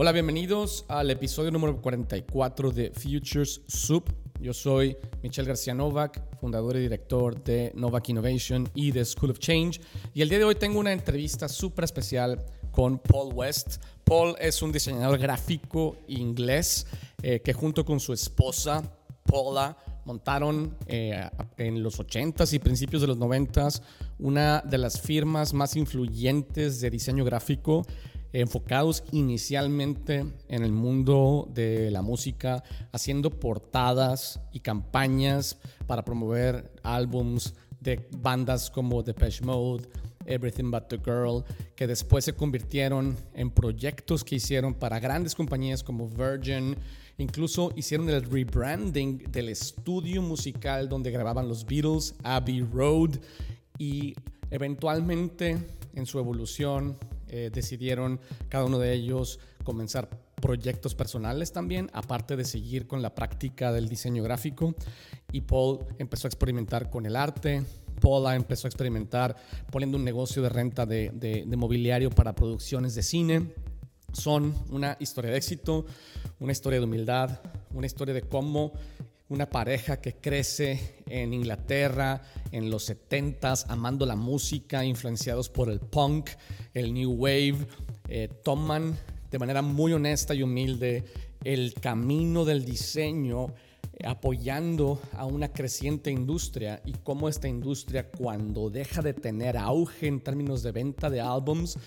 Hola, bienvenidos al episodio número 44 de Futures Soup. Yo soy Michel García Novak, fundador y director de Novak Innovation y de School of Change. Y el día de hoy tengo una entrevista súper especial con Paul West. Paul es un diseñador gráfico inglés eh, que junto con su esposa, Paula, montaron eh, en los 80s y principios de los 90s una de las firmas más influyentes de diseño gráfico enfocados inicialmente en el mundo de la música, haciendo portadas y campañas para promover álbums de bandas como Depeche Mode, Everything But the Girl, que después se convirtieron en proyectos que hicieron para grandes compañías como Virgin, incluso hicieron el rebranding del estudio musical donde grababan los Beatles, Abbey Road, y eventualmente en su evolución eh, decidieron cada uno de ellos comenzar proyectos personales también, aparte de seguir con la práctica del diseño gráfico. Y Paul empezó a experimentar con el arte. Paula empezó a experimentar poniendo un negocio de renta de, de mobiliario para producciones de cine. Son una historia de éxito, una historia de humildad, una historia de cómo una pareja que crece en Inglaterra en los 70s, amando la música, influenciados por el punk, el new wave, eh, toman de manera muy honesta y humilde el camino del diseño eh, apoyando a una creciente industria. Y cómo esta industria cuando deja de tener auge en términos de venta de álbums,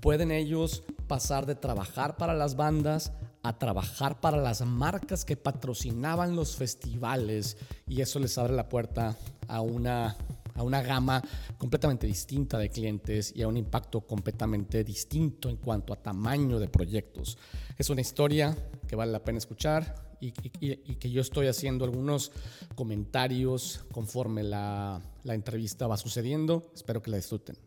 pueden ellos pasar de trabajar para las bandas a trabajar para las marcas que patrocinaban los festivales y eso les abre la puerta a una, a una gama completamente distinta de clientes y a un impacto completamente distinto en cuanto a tamaño de proyectos. Es una historia que vale la pena escuchar y, que yo estoy haciendo algunos comentarios conforme la, la entrevista va sucediendo. Espero que la disfruten.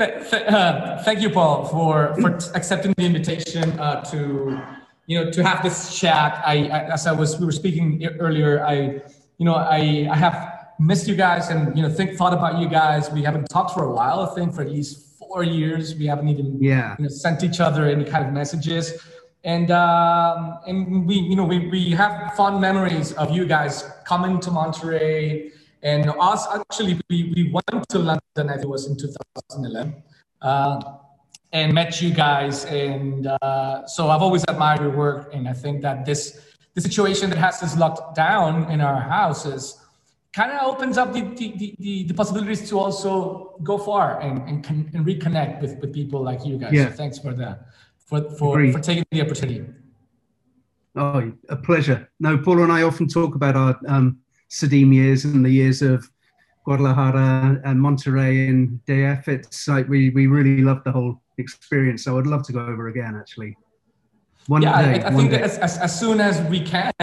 Uh, thank you, Paul, for, for accepting the invitation uh, to, you know, to have this chat. I, I, as I was, we were speaking earlier. I, you know, I, I have missed you guys and you know, think thought about you guys. We haven't talked for a while. I think for at least four years. We haven't even, yeah, you know, sent each other any kind of messages. And um, and we, you know, we we have fond memories of you guys coming to Monterrey and us, actually, we, we went to London, I think it was in 2011, uh, and met you guys. And uh, so I've always admired your work. And I think that this the situation that has us locked down in our houses kind of opens up the, the, the, the, possibilities to also go far and, and, con- and reconnect with, with people like you guys. Yeah. So thanks for that, for, for, for taking the opportunity. Oh, a pleasure. No, Paula and I often talk about our um, Sadim years and the years of Guadalajara and Monterrey and DF. It's like we, we really loved the whole experience. So I'd love to go over again, actually. One yeah, day, I, I think as, as, as, soon as we can.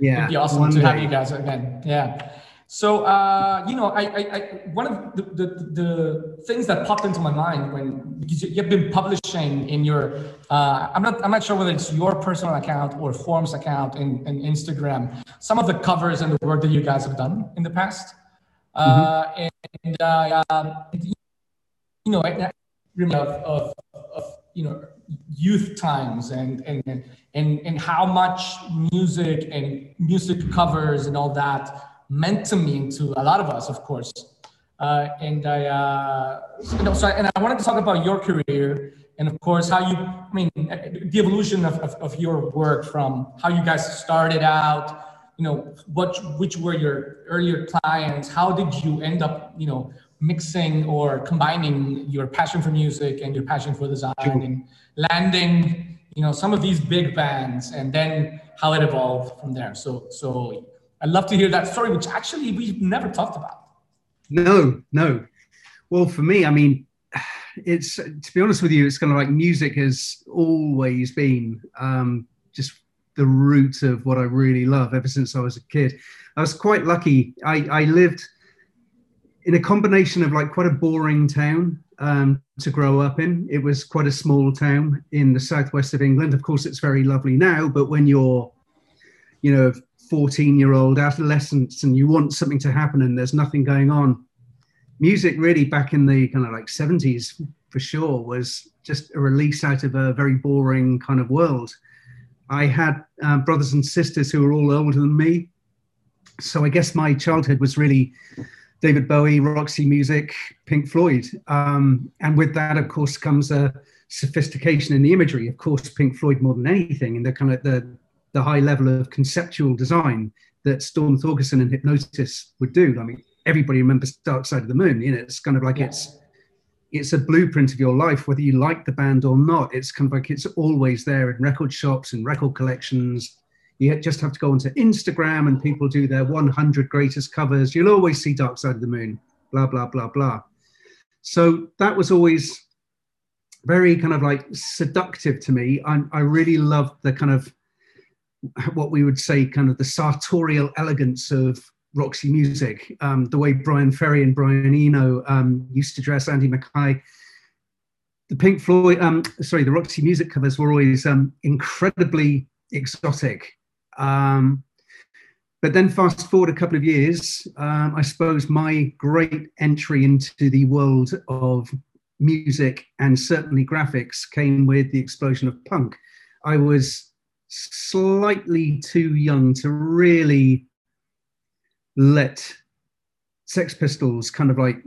yeah, it'd be awesome to day. have you guys again. Yeah. So uh, you know, I, I, I, one of the, the, the things that popped into my mind when because you've been publishing in your uh, I'm not I'm not sure whether it's your personal account or Forms account in, in Instagram some of the covers and the work that you guys have done in the past, uh, mm-hmm. and uh, um, you know I, of, of, of you know youth times and and and and how much music and music covers and all that meant to me to a lot of us, of course. Uh, and I, uh, you know, so and I wanted to talk about your career and of course how you, I mean, the evolution of, of, of your work from how you guys started out, you know, what, which were your earlier clients, how did you end up, you know, mixing or combining your passion for music and your passion for design and landing, you know, some of these big bands and then how it evolved from there. So, so I'd love to hear that story, which actually we've never talked about. No, no. Well, for me, I mean, it's to be honest with you, it's kind of like music has always been um, just the root of what I really love ever since I was a kid. I was quite lucky. I, I lived in a combination of like quite a boring town um, to grow up in. It was quite a small town in the southwest of England. Of course, it's very lovely now, but when you're, you know, 14 year old adolescents and you want something to happen and there's nothing going on music really back in the kind of like 70s for sure was just a release out of a very boring kind of world. I had uh, brothers and sisters who were all older than me. So I guess my childhood was really David Bowie, Roxy Music, Pink Floyd. Um, and with that, of course, comes a sophistication in the imagery. Of course, Pink Floyd more than anything, and the kind of the, the high level of conceptual design that Storm Thorgerson and Hipgnosis would do. I mean, everybody remembers Dark Side of the Moon. You know, it's kind of like yeah. it's it's a blueprint of your life, whether you like the band or not. It's kind of like it's always there in record shops and record collections. You just have to go onto Instagram and people do their 100 greatest covers. You'll always see Dark Side of the Moon, blah, blah, blah, blah. So that was always very kind of like seductive to me. I, I really loved the kind of what we would say kind of the sartorial elegance of Roxy music, um, the way Bryan Ferry and Brian Eno um, used to dress Andy Mackay. The Pink Floyd, um, sorry, the Roxy music covers were always um, incredibly exotic. Um, but then fast forward a couple of years, um, I suppose my great entry into the world of music and certainly graphics came with the explosion of punk. I was slightly too young to really let Sex Pistols kind of like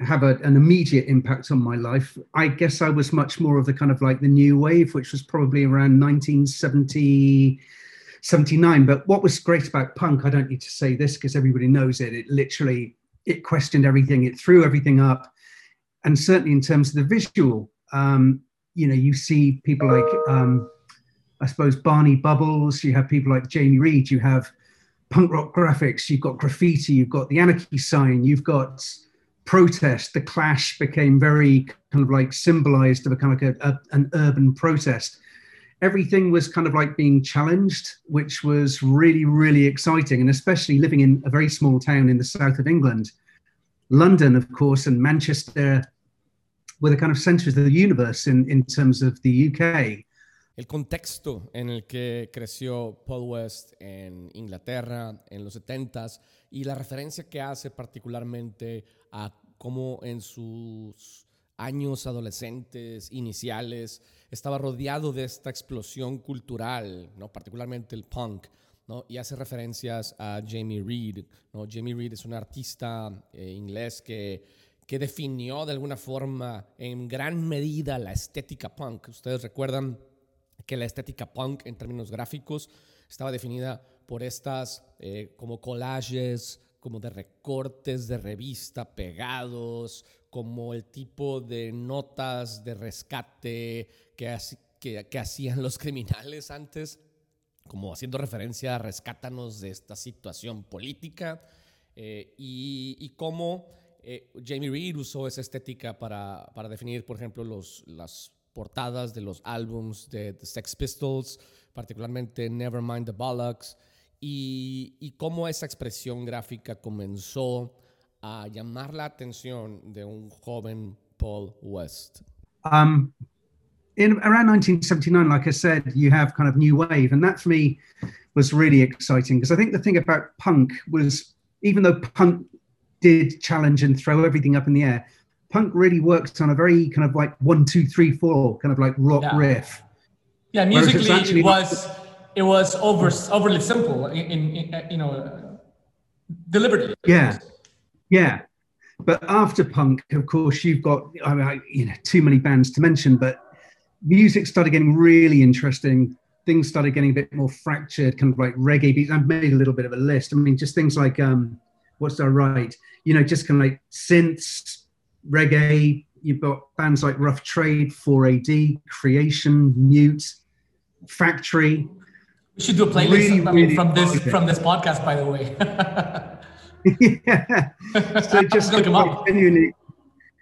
have a, an immediate impact on my life. I guess I was much more of the kind of like the new wave, which was probably around 1970, 79. But what was great about punk, I don't need to say this because everybody knows it. It literally, it questioned everything. It threw everything up. And certainly in terms of the visual, um, you know, you see people like, um, I suppose, Barney Bubbles, you have people like Jamie Reid, you have punk rock graphics, you've got graffiti, you've got the anarchy sign, you've got protest. The clash became very kind of like symbolized of a kind of like a, a, an urban protest. Everything was kind of like being challenged, which was really, really exciting. And especially living in a very small town in the south of England, London, of course, and Manchester were the kind of centers of the universe in, in terms of the UK. El contexto en el que creció Paul West en Inglaterra en los 70s y la referencia que hace particularmente a cómo en sus años adolescentes iniciales estaba rodeado de esta explosión cultural, ¿no? particularmente el punk. ¿no? Y hace referencias a Jamie Reed. ¿no? Jamie Reed es un artista eh, inglés que, que definió de alguna forma en gran medida la estética punk. Ustedes recuerdan que la estética punk en términos gráficos estaba definida por estas eh, como collages, como de recortes de revista pegados, como el tipo de notas de rescate que, que, hacían los criminales antes, como haciendo referencia a rescátanos de esta situación política, eh, y, y, cómo eh, Jamie Reed usó esa estética para, para definir, por ejemplo, los, las portadas de los álbums de The Sex Pistols, particularmente Nevermind the Bollocks, y, y cómo esa expresión gráfica comenzó a llamar la atención de un joven Paul West. Um, in around 1979, like I said, you have kind of new wave, and that for me was really exciting because I think the thing about punk was even though punk did challenge and throw everything up in the air, punk really works on a very kind of like one, two, three, four kind of like rock yeah. riff. Yeah, musically it was it was over overly simple in, in, in you know deliberately. Yeah, yeah. But after punk, of course, you've got I mean, you know too many bands to mention, but music started getting really interesting. Things started getting a bit more fractured, kind of like reggae beats. I've made a little bit of a list. I mean, just things like um, what's that right? You know, just kind of like synths, reggae. You've got bands like Rough Trade, 4AD, Creation, Mute, Factory. We should do a playlist really, I mean, really from this from this podcast, by the way. yeah. So just genuinely,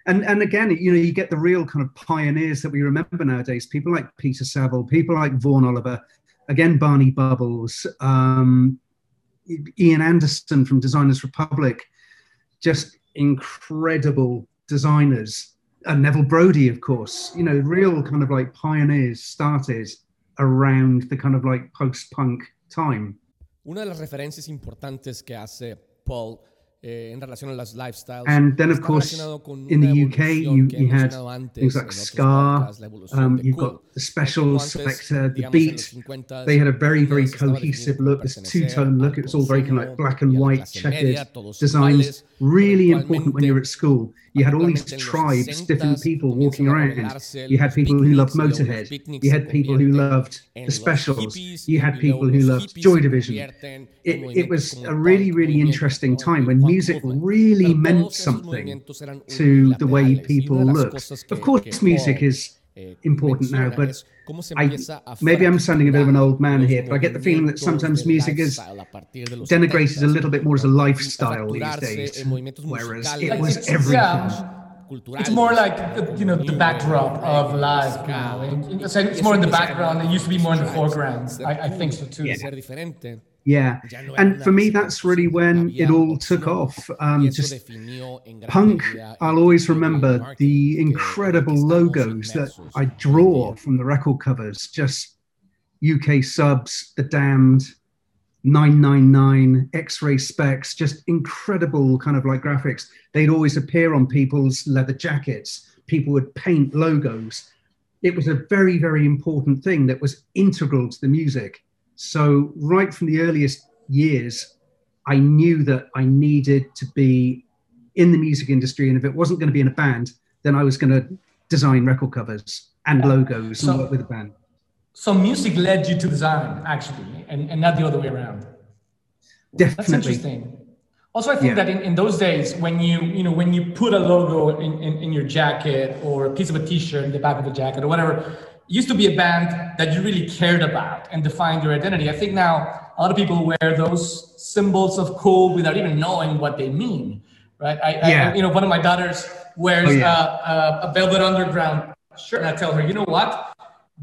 and and again, you know, you get the real kind of pioneers that we remember nowadays. People like Peter Saville, people like Vaughan Oliver, again Barney Bubbles, um, Ian Anderson from Designers Republic, just incredible designers, and Neville Brody, of course, you know, real kind of like pioneers started around the kind of like post-punk time. Una de las referencias importantes que hace Paul Eh, en relación a las lifestyles. And then, of course, in the UK, you, you had things like ska, um, you've got the special Selecter, the beat. They had a very, very cohesive look, this two tone look. It was all very kind of like black and white, checkered designs. Really important when you're at school. You had all these tribes, different people walking around. You had people who loved Motorhead. You had people who loved the specials. You had people who loved Joy Division. It, it was a really, really interesting time when music really meant something to the way people looked. Of course, music is eh, important now, but I, maybe I'm sounding a bit of an old man here, but I get the feeling that sometimes music is denigrated a little bit more as a lifestyle these days, whereas it was everything. It's more like you know the backdrop of life. You know? It's more in the background. It used to be more in the foreground. I, I think so too. Yeah. Yeah, and for me, that's really when it all took off. Um, just punk. I'll always remember the incredible logos that I draw from the record covers. Just UK subs, The Damned, 999, X-Ray Spex, just incredible kind of like graphics. They'd always appear on people's leather jackets. People would paint logos. It was a very, very important thing that was integral to the music so, right from the earliest years, I knew that I needed to be in the music industry. And if it wasn't going to be in a band, then I was going to design record covers and logos so, and work with a band. So, music led you to design, actually, and, and not the other way around. Definitely. That's interesting. Also, I think yeah. that in, in those days, when you you know when you put a logo in, in, in your jacket or a piece of a T-shirt in the back of the jacket or whatever, used to be a band that you really cared about and defined your identity. I think now a lot of people wear those symbols of cool without even knowing what they mean, right? I, yeah. I you know, one of my daughters wears oh, yeah. uh, uh, a Velvet Underground shirt, and I tell her, you know what?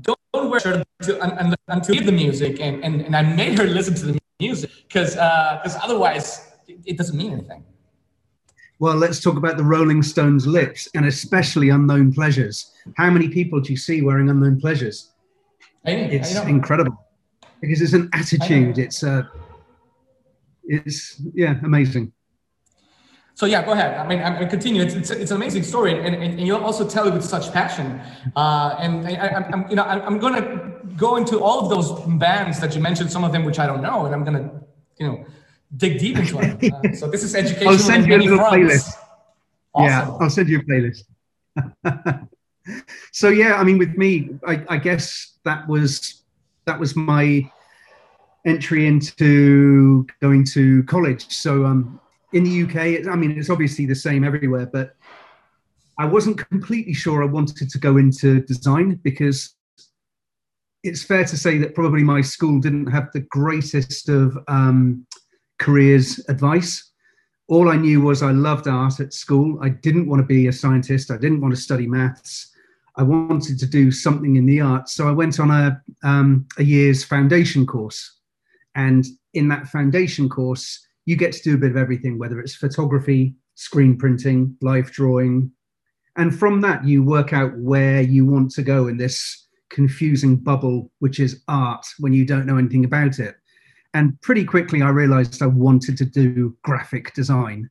Don't, don't wear shirt until, until, until the music, and, and and I made her listen to the music because because uh, otherwise it, it doesn't mean anything. Well, let's talk about the Rolling Stones' lips and especially Unknown Pleasures. How many people do you see wearing Unknown Pleasures? it's incredible because it's an attitude. It's a, uh, it's yeah, amazing. So yeah, go ahead. I mean, I'm going continue. It's, it's, it's, an amazing story, and, and, and you also tell it with such passion. Uh, and I, am you know, I'm going to go into all of those bands that you mentioned. Some of them which I don't know, and I'm going to, you know, dig deep into it. Uh, so this is education. I'll send you a little fronts. playlist. Awesome. Yeah, I'll send you a playlist. so yeah, I mean, with me, I, I, guess that was that was my entry into going to college. So um, in the UK, I mean, it's obviously the same everywhere, but I wasn't completely sure I wanted to go into design because it's fair to say that probably my school didn't have the greatest of um, careers advice. All I knew was I loved art at school. I didn't want to be a scientist. I didn't want to study maths. I wanted to do something in the arts. So I went on a, um, a year's foundation course. And in that foundation course, you get to do a bit of everything, whether it's photography, screen printing, life drawing. And from that, you work out where you want to go in this confusing bubble, which is art, when you don't know anything about it. And pretty quickly, I realized I wanted to do graphic design.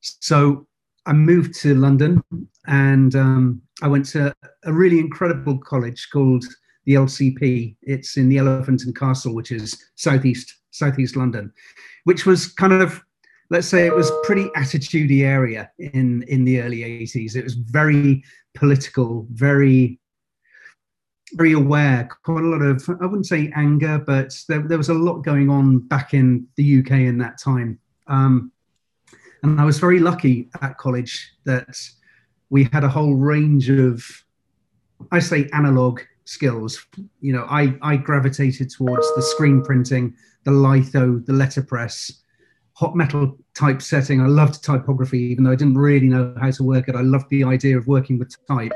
So I moved to London and um, I went to a really incredible college called the LCP. It's in the Elephant and Castle, which is southeast southeast London, which was kind of let's say it was pretty attitudey area in in the early 80s. It was very political, very very aware, quite a lot of, I wouldn't say anger, but there, there was a lot going on back in the UK in that time. Um, and I was very lucky at college that we had a whole range of, I say, analog skills. You know, I, I gravitated towards the screen printing, the litho, the letterpress, hot metal typesetting. I loved typography, even though I didn't really know how to work it. I loved the idea of working with type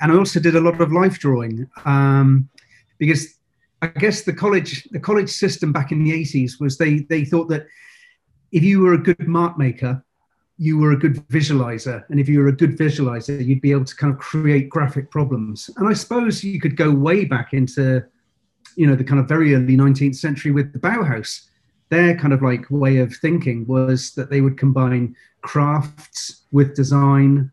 and I also did a lot of life drawing um, because I guess the college the college system back in the 80s was they they thought that if you were a good mark maker, you were a good visualizer, and if you were a good visualizer, you'd be able to kind of create graphic problems. And I suppose you could go way back into you know the kind of very early 19th century with the Bauhaus. their kind of like way of thinking was that they would combine crafts with design,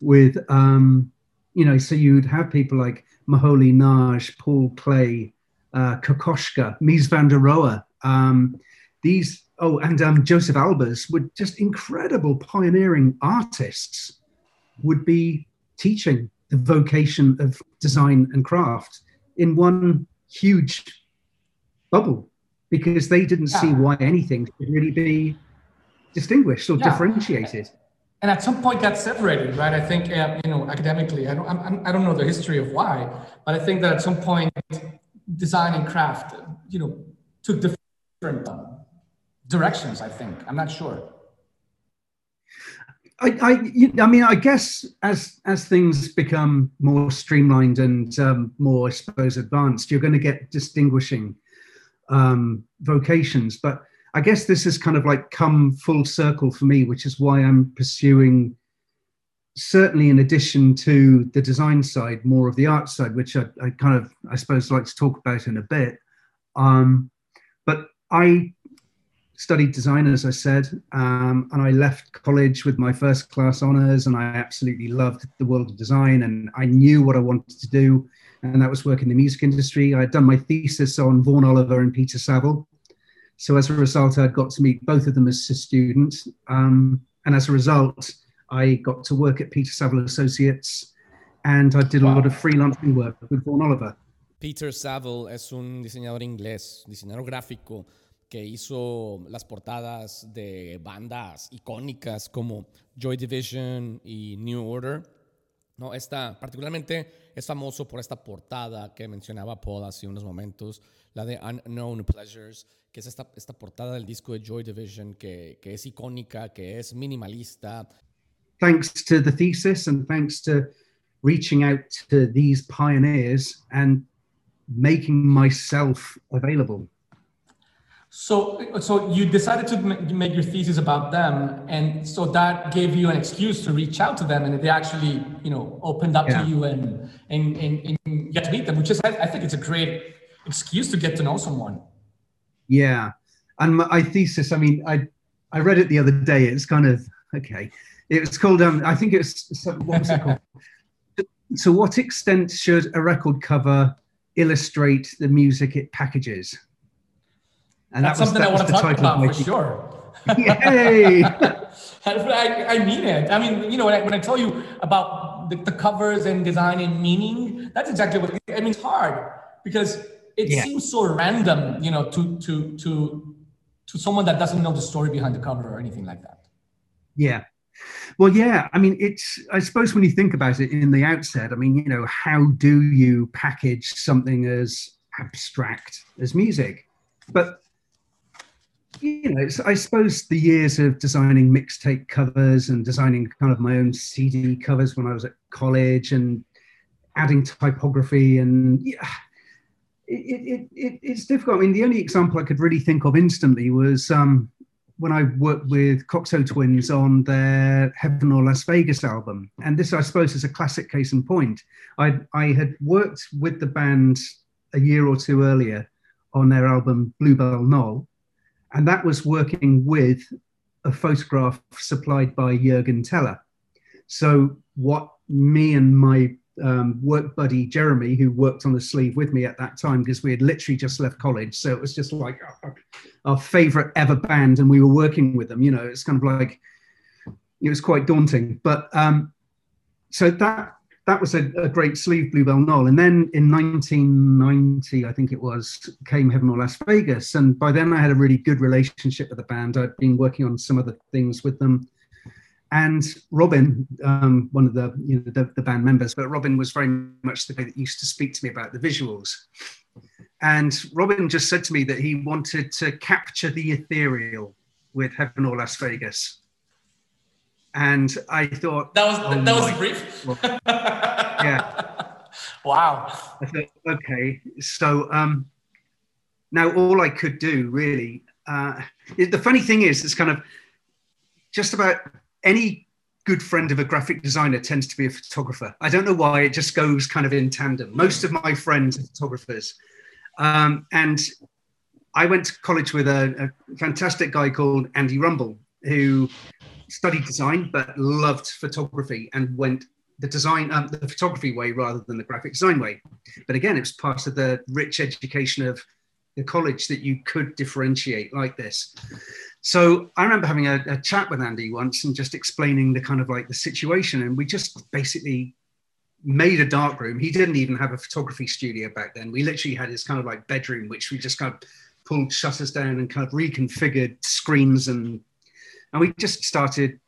with um, you know, so you'd have people like Moholy Nagy, Paul Klee, uh, Kokoschka, Mies van der Rohe. Um, these, oh, and um, Josef Albers were just incredible pioneering artists, would be teaching the vocation of design and craft in one huge bubble because they didn't yeah. see why anything should really be distinguished or yeah. differentiated. And at some point, got separated, right? I think, uh, you know, academically, I don't, I'm, I don't know the history of why, but I think that at some point, design and craft, you know, took different um, directions. I think I'm not sure. I, I, I mean, I guess as as things become more streamlined and um, more, I suppose, advanced, you're going to get distinguishing um, vocations. But I guess this has kind of like come full circle for me, which is why I'm pursuing, certainly in addition to the design side, more of the art side, which I, I kind of, I suppose, like to talk about in a bit. Um, but I studied design, as I said, um, and I left college with my first class honors, and I absolutely loved the world of design, and I knew what I wanted to do and that was work in the music industry. I had done my thesis on Vaughan Oliver and Peter Saville. So as a result, I'd got to meet both of them as students. Um, and as a result, I got to work at Peter Saville Associates and I did a lot of freelancing work with Vaughan Oliver. Peter Saville es un diseñador inglés, diseñador gráfico que hizo las portadas de bandas icónicas como Joy Division y New Order. No, esta, particularmente es famoso por esta portada que mencionaba Paul hace unos momentos, la de Unknown Pleasures, que es esta, esta portada del disco de Joy Division que, que es icónica, que es minimalista. Thanks to the thesis and thanks to reaching out to these pioneers and making myself available. So, so you decided to make your thesis about them, and so that gave you an excuse to reach out to them, and they actually, you know, opened up yeah. to you and, and and and get to meet them, which is, I think, it's a great excuse to get to know someone. Yeah, and my thesis, I mean, I I read it the other day. It's kind of okay. It was called, um, I think it's what was it called? to what extent should a record cover illustrate the music it packages? And That's that was, something that I want to talk about for sure. Yay! I, I, mean it. I mean, you know, when I, when I tell you about the, the covers and design and meaning, that's exactly what I mean. It's hard because it yeah. seems so random, you know, to to to to someone that doesn't know the story behind the cover or anything like that. Yeah. Well, yeah. I mean, it's. I suppose when you think about it in the outset, I mean, you know, how do you package something as abstract as music? But you know, I suppose the years of designing mixtape covers and designing kind of my own CD covers when I was at college and adding typography and yeah, it, it, it, it's difficult. I mean, the only example I could really think of instantly was um, when I worked with Cocteau Twins on their Heaven or Las Vegas album. And this, I suppose, is a classic case in point. I, I had worked with the band a year or two earlier on their album Bluebell Knoll and that was working with a photograph supplied by Jürgen Teller. So what me and my um, work buddy Jeremy, who worked on the sleeve with me at that time, because we had literally just left college, so it was just like our, our favorite ever band, and we were working with them. You know, it's kind of like it was quite daunting, but um, so that that was a, a, great sleeve, Bluebell Knoll. And then in 1990, I think it was, came Heaven or Las Vegas. And by then I had a really good relationship with the band. I'd been working on some other things with them. And Robin, um, one of the, you know, the, the band members, but Robin was very much the guy that used to speak to me about the visuals. And Robin just said to me that he wanted to capture the ethereal with Heaven or Las Vegas and I thought that was oh that was brief. yeah. Wow. I thought, okay, so um, now all I could do really. Uh, the funny thing is, it's kind of just about any good friend of a graphic designer tends to be a photographer. I don't know why, it just goes kind of in tandem. Most of my friends are photographers. Um, and I went to college with a, a fantastic guy called Andy Rumble, who studied design but loved photography and went the design, um, the photography way rather than the graphic design way. But again, it was part of the rich education of the college that you could differentiate like this. So I remember having a, a, chat with Andy once and just explaining the kind of like the situation, and we just basically made a dark room. He didn't even have a photography studio back then. We literally had his kind of like bedroom, which we just kind of pulled shutters down and kind of reconfigured screens and and we just started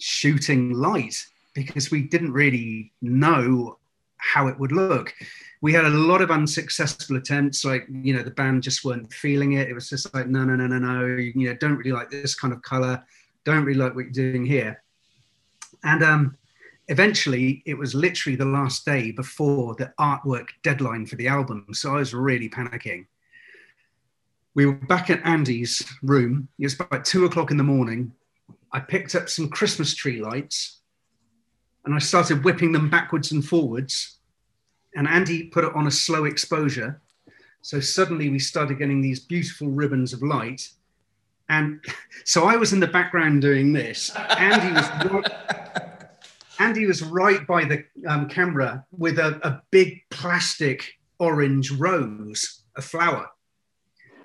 shooting light because we didn't really know how it would look. We had a lot of unsuccessful attempts, like you know, the band just weren't feeling it. It was just like, no, no, no, no, no. You know, don't really like this kind of color. Don't really like what you're doing here. And um, eventually, it was literally the last day before the artwork deadline for the album. So I was really panicking. We were back at Andy's room. It was about two o'clock in the morning. I picked up some Christmas tree lights and I started whipping them backwards and forwards. And Andy put it on a slow exposure. So suddenly we started getting these beautiful ribbons of light. And so I was in the background doing this. Andy was right, Andy was right by the um, camera with a, a big plastic orange rose, a flower.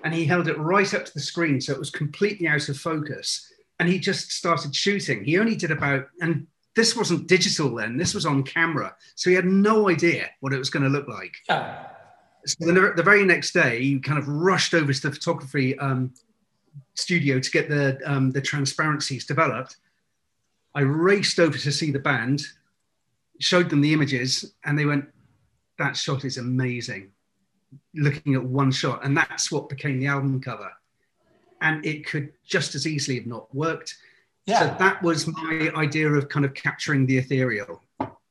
And he held it right up to the screen. So it was completely out of focus. And he just started shooting. He only did about, and this wasn't digital then. This was on camera, so he had no idea what it was going to look like. So the, the, very next day, he kind of rushed over to the photography um, studio to get the um, the transparencies developed. I raced over to see the band, showed them the images, and they went, "That shot is amazing." Looking at one shot, and that's what became the album cover. And it could just as easily have not worked yeah. So that was my idea of kind of capturing the ethereal.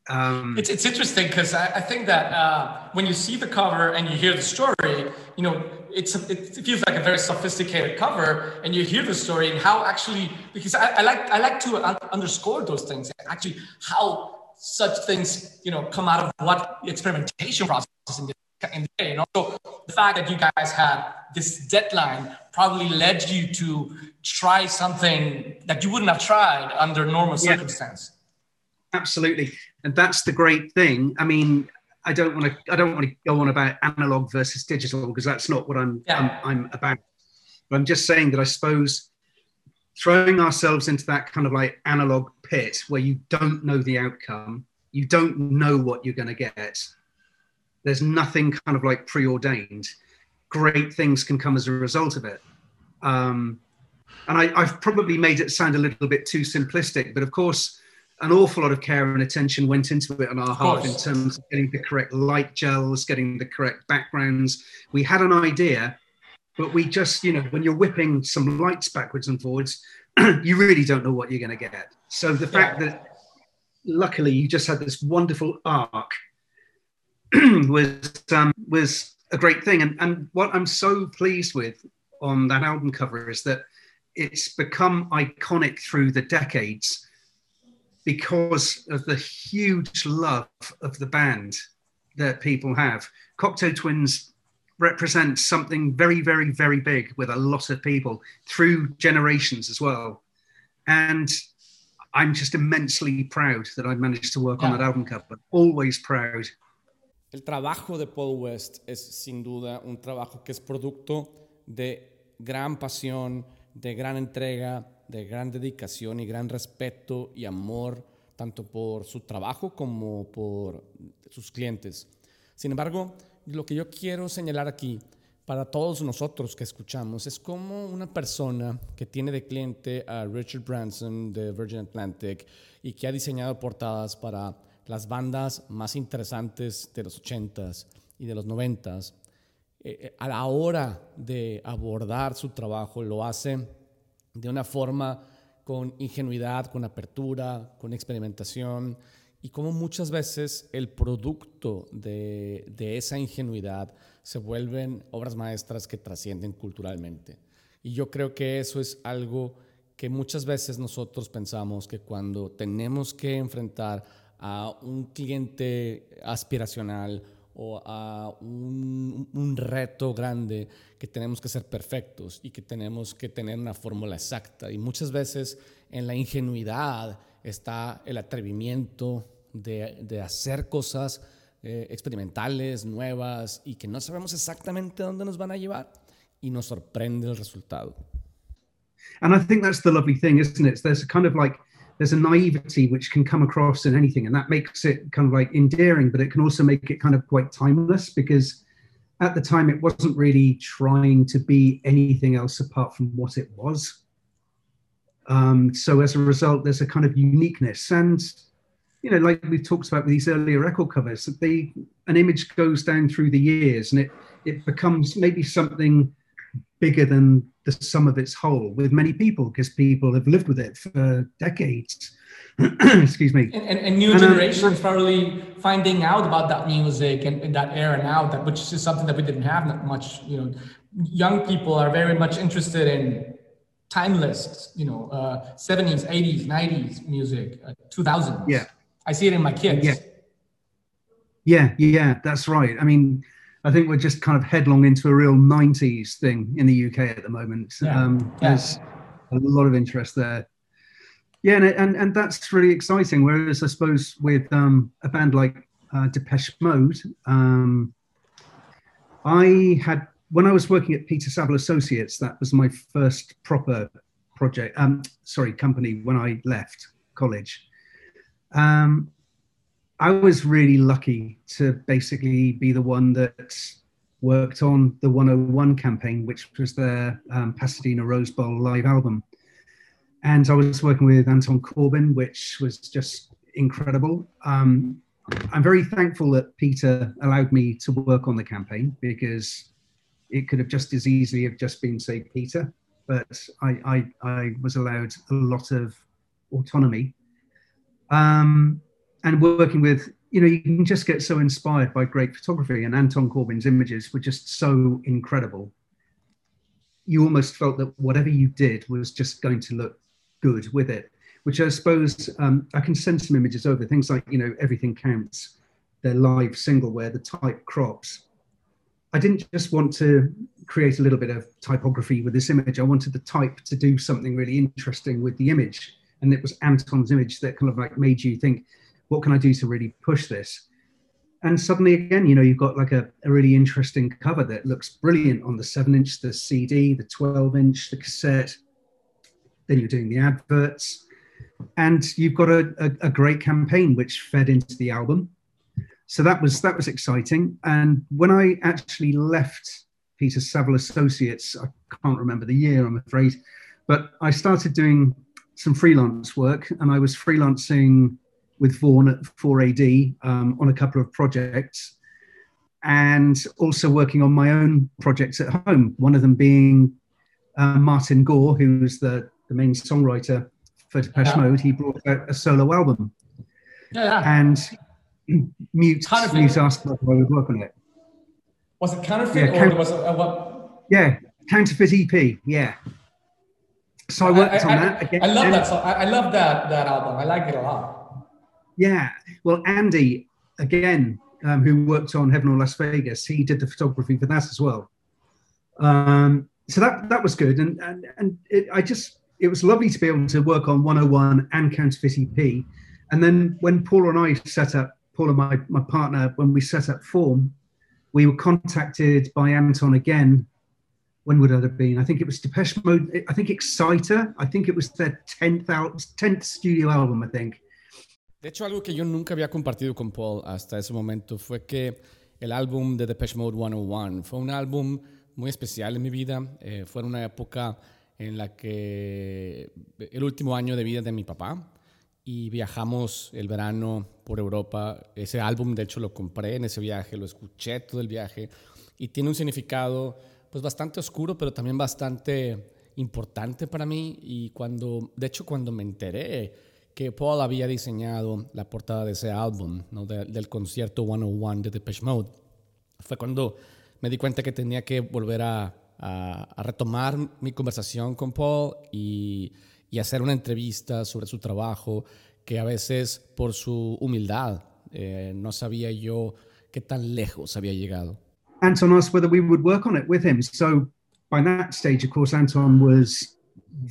Um, it's, it's interesting because I, I, think that uh, when you see the cover and you hear the story, you know, it's a, it feels like a very sophisticated cover, and you hear the story and how actually because I, I like I like to underscore those things actually how such things you know come out of what experimentation process in the, in the day, and also the fact that you guys had this deadline probably led you to try something that you wouldn't have tried under normal yeah. circumstance. Absolutely, and that's the great thing. I mean, I don't want to. I don't want to go on about analog versus digital because that's not what I'm, yeah. I'm. I'm about. But I'm just saying that I suppose throwing ourselves into that kind of like analog pit where you don't know the outcome, you don't know what you're going to get. There's nothing kind of like preordained great things can come as a result of it. Um, and I, have probably made it sound a little bit too simplistic, but of course, an awful lot of care and attention went into it on our half in terms of getting the correct light gels, getting the correct backgrounds. We had an idea, but we just, you know, when you're whipping some lights backwards and forwards, you really don't know what you're going to get. So the fact yeah. that luckily you just had this wonderful arc was um, was a great thing. And, and what I'm so pleased with on that album cover is that it's become iconic through the decades because of the huge love of the band that people have. Cocteau Twins represent something very, very, very big with a lot of people through generations as well. And I'm just immensely proud that I managed to work yeah. on that album cover. Always proud. El trabajo de Paul West es sin duda un trabajo que es producto de gran pasión, de gran entrega, de gran dedicación y gran respeto y amor tanto por su trabajo como por sus clientes. Sin embargo, lo que yo quiero señalar aquí para todos nosotros que escuchamos es como una persona que tiene de cliente a Richard Branson de Virgin Atlantic y que ha diseñado portadas para las bandas más interesantes de los 80s y de los 90s, eh, eh, a la hora de abordar su trabajo lo hace de una forma con ingenuidad, con apertura, con experimentación y como muchas veces el producto de esa ingenuidad se vuelven obras maestras que trascienden culturalmente. Y yo creo que eso es algo que muchas veces nosotros pensamos que cuando tenemos que enfrentar a un cliente aspiracional o a un, reto grande que tenemos que ser perfectos y que tenemos que tener una fórmula exacta. Y muchas veces en la ingenuidad está el atrevimiento de, de hacer cosas eh, experimentales, nuevas y que no sabemos exactamente dónde nos van a llevar y nos sorprende el resultado. And I think that's the lovely thing, isn't it? There's kind of like there's a naivety which can come across in anything, and that makes it kind of like endearing, but it can also make it kind of quite timeless because at the time it wasn't really trying to be anything else apart from what it was. Um, so as a result, there's a kind of uniqueness, and you know, like we've talked about with these earlier record covers, that they an image goes down through the years, and it it becomes maybe something bigger than the sum of its whole with many people because people have lived with it for decades. Excuse me. And, and, and new and, generations probably finding out about that music and, and, that era now, that which is something that we didn't have that much. You know, young people are very much interested in timeless, you know, uh, 70s, 80s, 90s music, uh, 2000s. Yeah. I see it in my kids. Yeah. Yeah, yeah, that's right. I mean, I think we're just kind of headlong into a real 90s thing in the UK at the moment. Yeah. Um, there's a lot of interest there. Yeah, and, and, and that's really exciting. Whereas I suppose with um, a band like uh, Depeche Mode, um, I had, when I was working at Peter Saville Associates, that was my first proper project, um, sorry, company when I left college. Um, I was really lucky to basically be the one that worked on the 101 campaign, which was their um, Pasadena Rose Bowl live album. And I was working with Anton Corbijn, which was just incredible. Um, I'm very thankful that Peter allowed me to work on the campaign because it could have just as easily have just been, say, Peter. But I, I, I was allowed a lot of autonomy. Um, and working with you know you can just get so inspired by great photography and anton corbijn's images were just so incredible. You almost felt that whatever you did was just going to look good with it which i suppose um, i can send some images over things like you know everything counts their live single where the type crops. I didn't just want to create a little bit of typography with this image. I wanted the type to do something really interesting with the image and it was anton's image that kind of like made you think what can I do to really push this? And suddenly, again, you know, you've got like a, a really interesting cover that looks brilliant on the seven inch, the CD, the 12 inch, the cassette. Then you're doing the adverts. And you've got a, a, a great campaign which fed into the album. So that was that was exciting. And when I actually left Peter Saville Associates, I can't remember the year, I'm afraid, but I started doing some freelance work and I was freelancing with Vaughan at 4AD um, on a couple of projects and also working on my own projects at home. One of them being uh, Martin Gore, who's the, the main songwriter for Depeche yeah. Mode. He brought out a solo album. Yeah. And Mute, Mute asked if I would work on it. Was it counterfeit yeah, or was it uh, what? Yeah, counterfeit EP. Yeah. So I worked I, on that. Again. I love that. Song. I, I love that that album. I like it a lot. Yeah. Well, Andy, again, um, who worked on Heaven or Las Vegas, he did the photography for that as well. Um, so that that was good, and and and it, I just it was lovely to be able to work on 101 and Counterfeit EP. And then when Paul and I set up, Paul and my my partner, when we set up Form, we were contacted by Anton again. When would that have been? I think it was Depeche Mode. I think Exciter. I think it was their tenth out tenth studio album. I think De hecho, algo que yo nunca había compartido con Paul hasta ese momento fue que el álbum de Depeche Mode 101 fue un álbum muy especial en mi vida. Eh, fue una época en la que el último año de vida de mi papá y viajamos el verano por Europa. Ese álbum, de hecho, lo compré en ese viaje, lo escuché todo el viaje y tiene un significado pues bastante oscuro, pero también bastante importante para mí. Y cuando, de hecho, cuando me enteré que Paul había diseñado la portada de ese álbum, ¿no? del concierto 101 de Depeche Mode. Fue cuando me di cuenta que tenía que volver a, a, retomar mi conversación con Paul y, y, hacer una entrevista sobre su trabajo, que a veces por su humildad eh, no sabía yo qué tan lejos había llegado. Anton asked whether we would work on it with him. So by that stage, of course, Anton was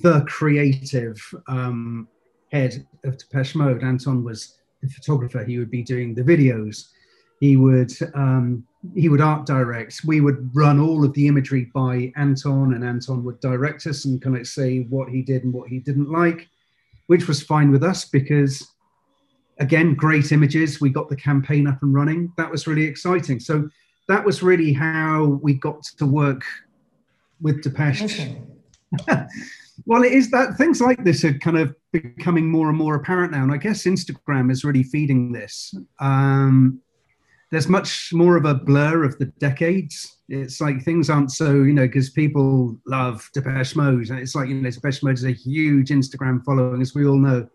the creative um, head of Depeche Mode. Anton was the photographer. He would be doing the videos. He would um, he would art direct. We would run all of the imagery by Anton, and Anton would direct us and kind of say what he did and what he didn't like, which was fine with us because, again, great images. We got the campaign up and running. That was really exciting. So that was really how we got to work with Depeche. well, it is that things like this are kind of becoming more and more apparent now, and I guess Instagram is really feeding this. Um, there's much more of a blur of the decades. It's like things aren't so, you know, because people love Depeche Mode. And it's like, you know, Depeche Mode is a huge Instagram following, as we all know.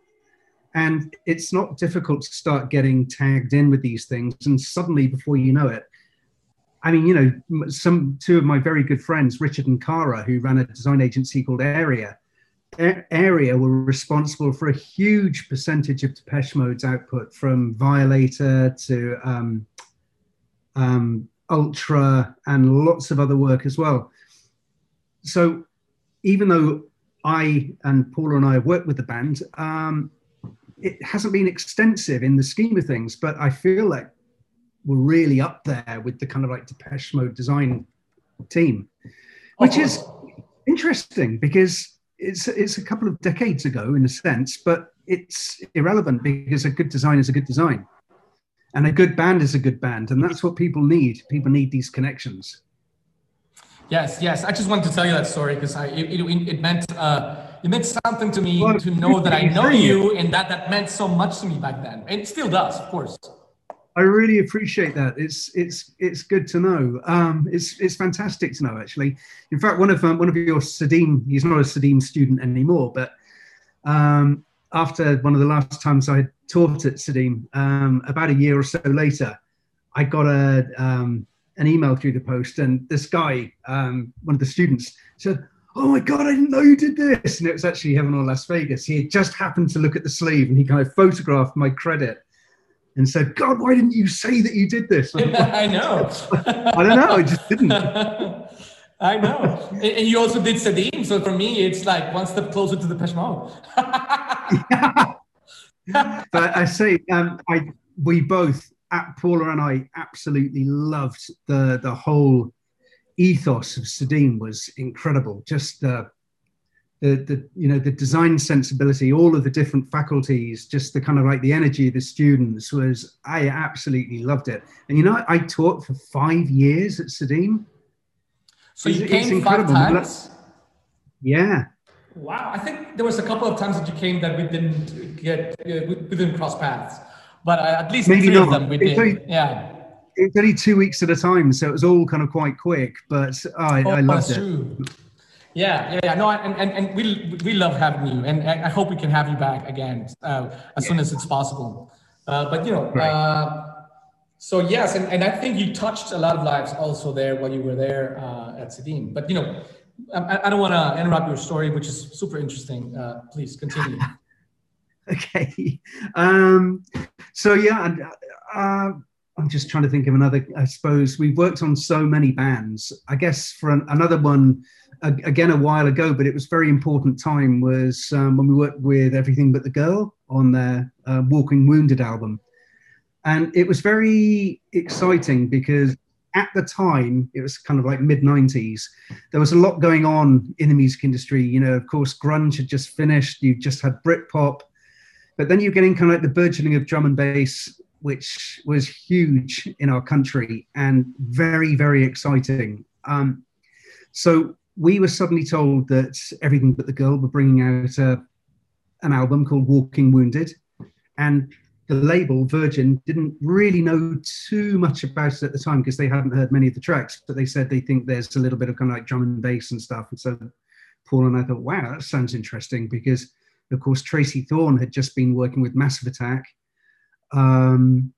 And it's not difficult to start getting tagged in with these things. And suddenly, before you know it, I mean, you know, some two of my very good friends, Richard and Cara, who ran a design agency called Area, Area were responsible for a huge percentage of Depeche Mode's output, from Violator to um, um, Ultra, and lots of other work as well. So, even though I and Paula and I have worked with the band, um, it hasn't been extensive in the scheme of things, but I feel like we're really up there with the kind of like Depeche Mode design team, which oh. is interesting because it's it's a couple of decades ago in a sense, but it's irrelevant because a good design is a good design, and a good band is a good band, and that's what people need. People need these connections. Yes, yes. I just wanted to tell you that story because I it, it, it meant uh, it meant something to me well, to know that I know you, and that that meant so much to me back then. It still does, of course. I really appreciate that. It's it's it's good to know. Um, it's it's fantastic to know actually. In fact, one of um, one of your CEDIM, he's not a CEDIM student anymore, but um, after one of the last times I taught at CEDIM, um, about a year or so later, I got a um, an email through the post, and this guy, um, one of the students, said, "Oh my God, I didn't know you did this!" And it was actually Heaven or Las Vegas. He had just happened to look at the sleeve, and he kind of photographed my credit and said, God, why didn't you say that you did this? I know. I don't know. I just didn't. I know. And you also did CEDIM. So for me, it's like one step closer to Depeche Mode. But I say, um, I we both, Paula and I, absolutely loved the the whole ethos of CEDIM was incredible. Just the the, the you know the design sensibility all of the different faculties just the kind of like the energy of the students was i absolutely loved it. And you know i taught for five years at CEDIM so you it's, came it's five times? Yeah. Wow. I think there was a couple of times that you came that we didn't get uh, we, didn't cross paths. But uh, at least maybe three not. of them we did. only, yeah. it's only two weeks at a time so it was all kind of quite quick but I, oh, I loved it. true. Yeah, yeah, yeah. No, and, and, and we, we love having you, and I hope we can have you back again uh, as soon as it's possible. Uh, but you know, right. uh, so yes, and, and I think you touched a lot of lives also there while you were there uh, at CEDIM. But you know, I, I don't want to interrupt your story, which is super interesting. Uh, please continue. okay. Um, so yeah, uh, I'm just trying to think of another. I suppose we've worked on so many bands. I guess for an, another one again a while ago, but it was very important time was um, when we worked with Everything But the Girl on their uh, Walking Wounded album. And it was very exciting because at the time, it was kind of like mid 90s, there was a lot going on in the music industry. You know, of course, grunge had just finished, you just had Britpop, but then you're getting kind of like the burgeoning of drum and bass, which was huge in our country and very, very exciting. Um, so we were suddenly told that Everything But the Girl were bringing out a, an album called Walking Wounded. And the label, Virgin, didn't really know too much about it at the time because they hadn't heard many of the tracks, but they said they think there's a little bit of kind of like drum and bass and stuff. And so Paul and I thought, wow, that sounds interesting because, of course, Tracey Thorn had just been working with Massive Attack. Um,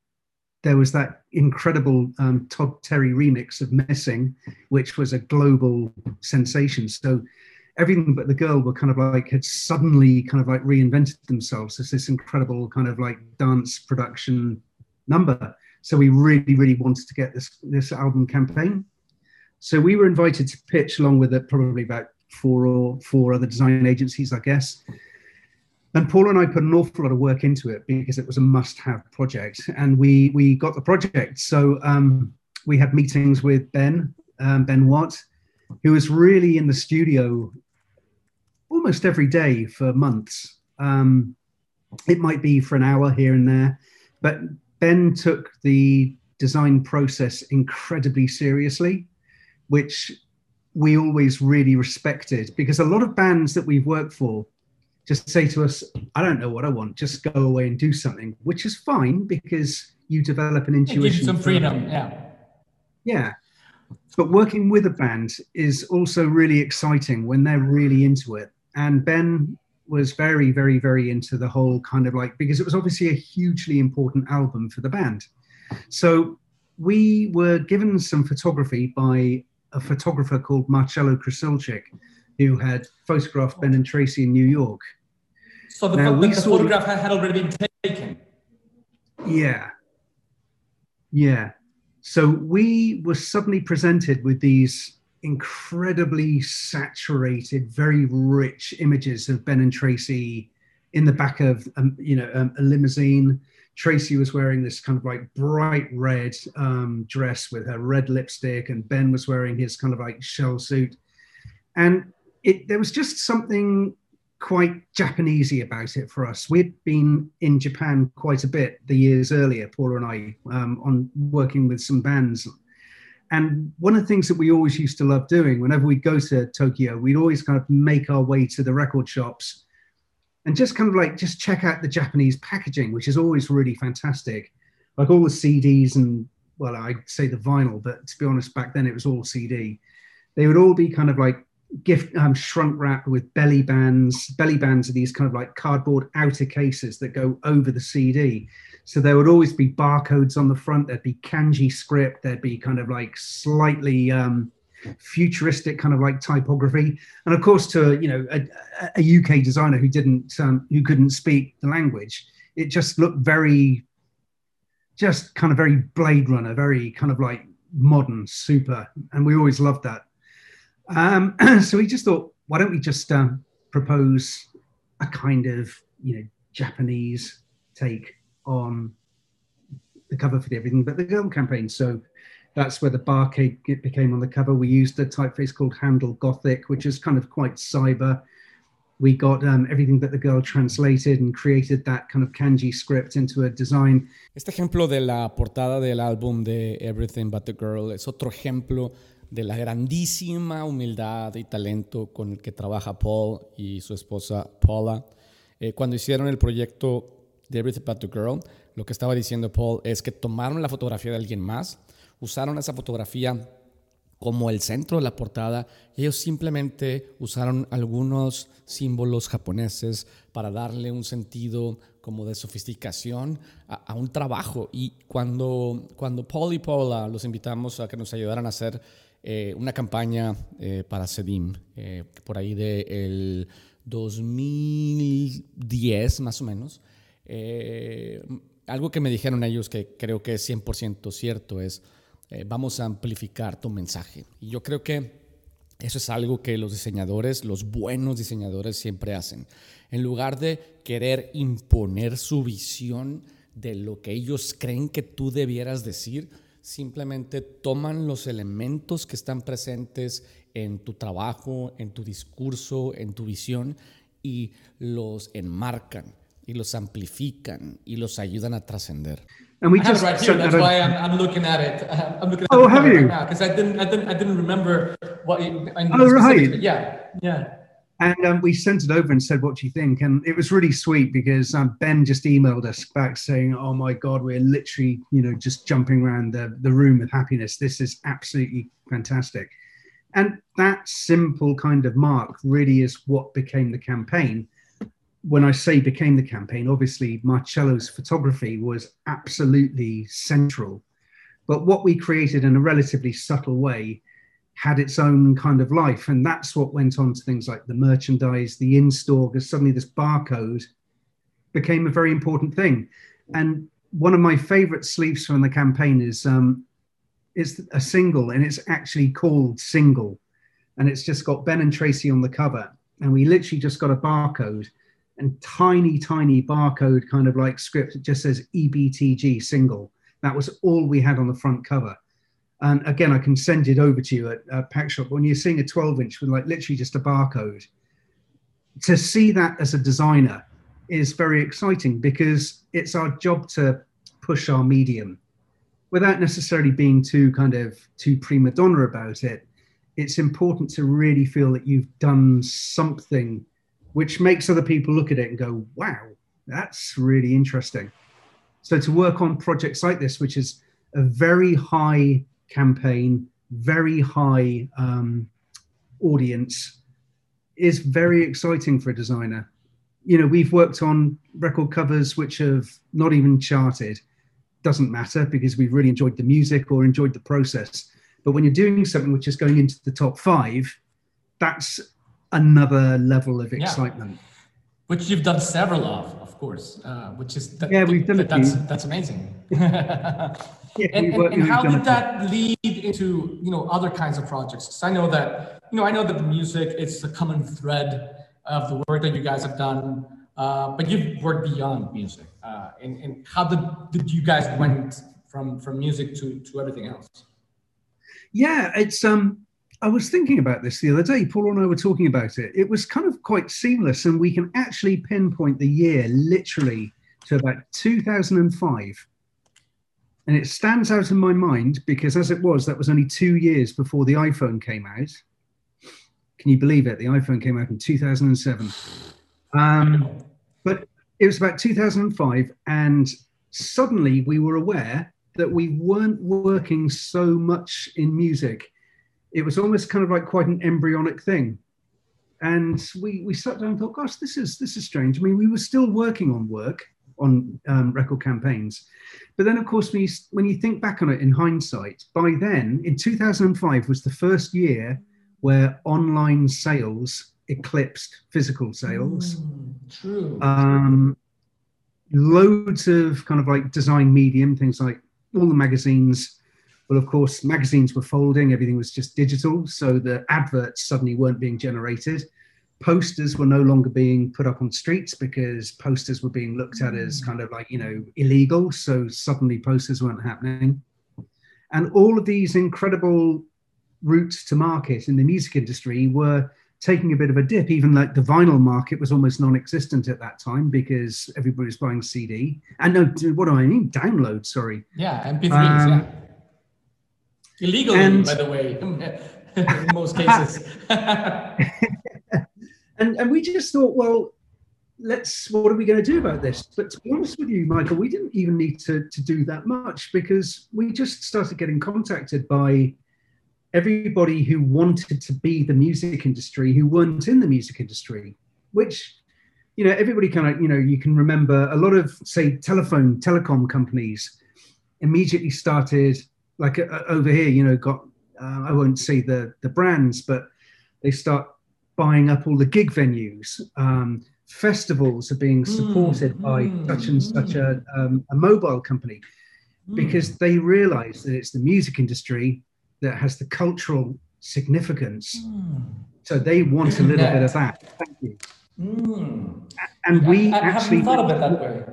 there was that incredible um, Todd Terry remix of Missing, which was a global sensation. So everything but the girl were kind of like had suddenly kind of like reinvented themselves as this incredible kind of like dance production number. So we really, really wanted to get this this album campaign. So we were invited to pitch along with it, probably about four or four other design agencies, I guess. And Paul and I put an awful lot of work into it because it was a must-have project, and we we got the project. So um, we had meetings with Ben um, Ben Watt, who was really in the studio almost every day for months. Um, it might be for an hour here and there, but Ben took the design process incredibly seriously, which we always really respected because a lot of bands that we've worked for just say to us, I don't know what I want, just go away and do something, which is fine because you develop an intuition. Some freedom, yeah. Yeah. But working with a band is also really exciting when they're really into it. And Ben was very, very, very into the whole kind of like, because it was obviously a hugely important album for the band. So we were given some photography by a photographer called Marcelo Krasilcic, who had photographed Ben and Tracey in New York. So the, now, the, photograph had already been taken? Yeah. Yeah. So we were suddenly presented with these incredibly saturated, very rich images of Ben and Tracey in the back of um, you know um, a limousine. Tracey was wearing this kind of like bright red um, dress with her red lipstick, and Ben was wearing his kind of like shell suit. And it, there was just something quite Japanesey about it for us. We'd been in Japan quite a bit the years earlier, Paula and I, um, on working with some bands. And one of the things that we always used to love doing, whenever we'd go to Tokyo, we'd always kind of make our way to the record shops and just kind of like just check out the Japanese packaging, which is always really fantastic. Like all the CDs and well, I'd say the vinyl, but to be honest, back then it was all CD. They would all be kind of like gift um, shrunk wrap with belly bands. Belly bands are these kind of like cardboard outer cases that go over the CD. So there would always be barcodes on the front. There'd be kanji script. There'd be kind of like slightly um, futuristic kind of like typography. And of course, to you know a, a UK designer who didn't um, who couldn't speak the language, it just looked very, just kind of very Blade Runner, very kind of like modern, super. And we always loved that. Um, so we just thought, why don't we just uh, propose a kind of you know Japanese take on the cover for the Everything But the Girl campaign. So that's where the barcode became on the cover. We used a typeface called Handel Gothic, which is kind of quite cyber. We got um, Everything that the Girl translated and created that kind of kanji script into a design. Este ejemplo de la portada del álbum de Everything But the Girl es otro ejemplo de la grandísima humildad y talento con el que trabaja Paul y su esposa Paula. Eh, cuando hicieron el proyecto de Everything But the Girl, lo que estaba diciendo Paul es que tomaron la fotografía de alguien más, usaron esa fotografía como el centro de la portada y ellos simplemente usaron algunos símbolos japoneses para darle un sentido como de sofisticación a, un trabajo. Y cuando, cuando Paul y Paula los invitamos a que nos ayudaran a hacer eh, una campaña eh, para Sedim, eh, por ahí del 2010 más o menos. algo que me dijeron ellos que creo que es 100% cierto es, vamos a amplificar tu mensaje. Y yo creo que eso es algo que los diseñadores, los buenos diseñadores siempre hacen. En lugar de querer imponer su visión de lo que ellos creen que tú debieras decir, simplemente toman los elementos que están presentes en tu trabajo, en tu discurso, en tu visión y los enmarcan y los amplifican y los ayudan a trascender. And we I just right here. That's why I'm, I'm, looking at it. I'm looking at oh, it have you? Because I didn't, I didn't, I didn't remember what. You, oh, right. Yeah, yeah. And um, we sent it over and said, "What do you think?" And it was really sweet because um, Ben just emailed us back saying, "Oh my God, we're literally, you know, just jumping around the, the room with happiness. This is absolutely fantastic." And that simple kind of mark really is what became the campaign. When I say became the campaign, obviously Marcelo's photography was absolutely central. But what we created in a relatively subtle way had its own kind of life. And that's what went on to things like the merchandise, the in store, because suddenly this barcode became a very important thing. And one of my favorite sleeves from the campaign is um, it's a single and it's actually called Single. And it's just got Ben and Tracey on the cover. And we literally just got a barcode and tiny, tiny barcode kind of like script. It just says EBTG single. That was all we had on the front cover. And again, I can send it over to you at, at Pack Shop. When you're seeing a 12 inch with like literally just a barcode, to see that as a designer is very exciting because it's our job to push our medium without necessarily being too kind of too prima donna about it. It's important to really feel that you've done something which makes other people look at it and go, wow, that's really interesting. So to work on projects like this, which is a very high campaign, very high um, audience, is very exciting for a designer. You know, we've worked on record covers which have not even charted. Doesn't matter because we've really enjoyed the music or enjoyed the process. But when you're doing something which is going into the top five, that's another level of excitement. Yeah. Which you've done several of, of course, uh, which is that, yeah, we've done that, that's that's amazing. yeah, and, and, and how did that lead into you know other kinds of projects? Because I know that you know I know that the music is a common thread of the work that you guys have done, uh, but you've worked beyond music. Uh, and, and how did, did you guys went from from music to to everything else? Yeah, it's um I was thinking about this the other day. Paul and I were talking about it. It was kind of quite seamless, and we can actually pinpoint the year literally to about 2005. And it stands out in my mind because, as it was, that was only two years before the iPhone came out. Can you believe it? The iPhone came out in 2007. Um, but it was about 2005, and suddenly we were aware that we weren't working so much in music it was almost kind of like quite an embryonic thing. And we, we sat down and thought, gosh, this is this is strange. I mean, we were still working on work on um, record campaigns, but then of course, when you, when you think back on it in hindsight, by then in 2005 was the first year where online sales eclipsed physical sales. Mm, true. Um, loads of kind of like design medium things like all the magazines well, of course, magazines were folding, everything was just digital. So the adverts suddenly weren't being generated. Posters were no longer being put up on streets because posters were being looked at as kind of like, you know, illegal. So suddenly posters weren't happening. And all of these incredible routes to market in the music industry were taking a bit of a dip. Even like the vinyl market was almost non-existent at that time because everybody was buying CD. And no, what do I mean? Download, sorry. Yeah, MP3s. Um, yeah illegally, and, by the way, in most cases. and and we just thought, well, let's what are we going to do about this? But to be honest with you, Michael, we didn't even need to to do that much because we just started getting contacted by everybody who wanted to be the music industry who weren't in the music industry, which you know everybody kind of you know you can remember a lot of say telephone telecom companies immediately started like uh, over here, you know, got uh, I won't say the the brands, but they start buying up all the gig venues. Um, festivals are being supported mm, by mm, such and such a, um, a mobile company mm. because they realize that it's the music industry that has the cultural significance. Hmm. So they want a little bit of that. Thank you. Hmm. And we I, I actually thought of it that way.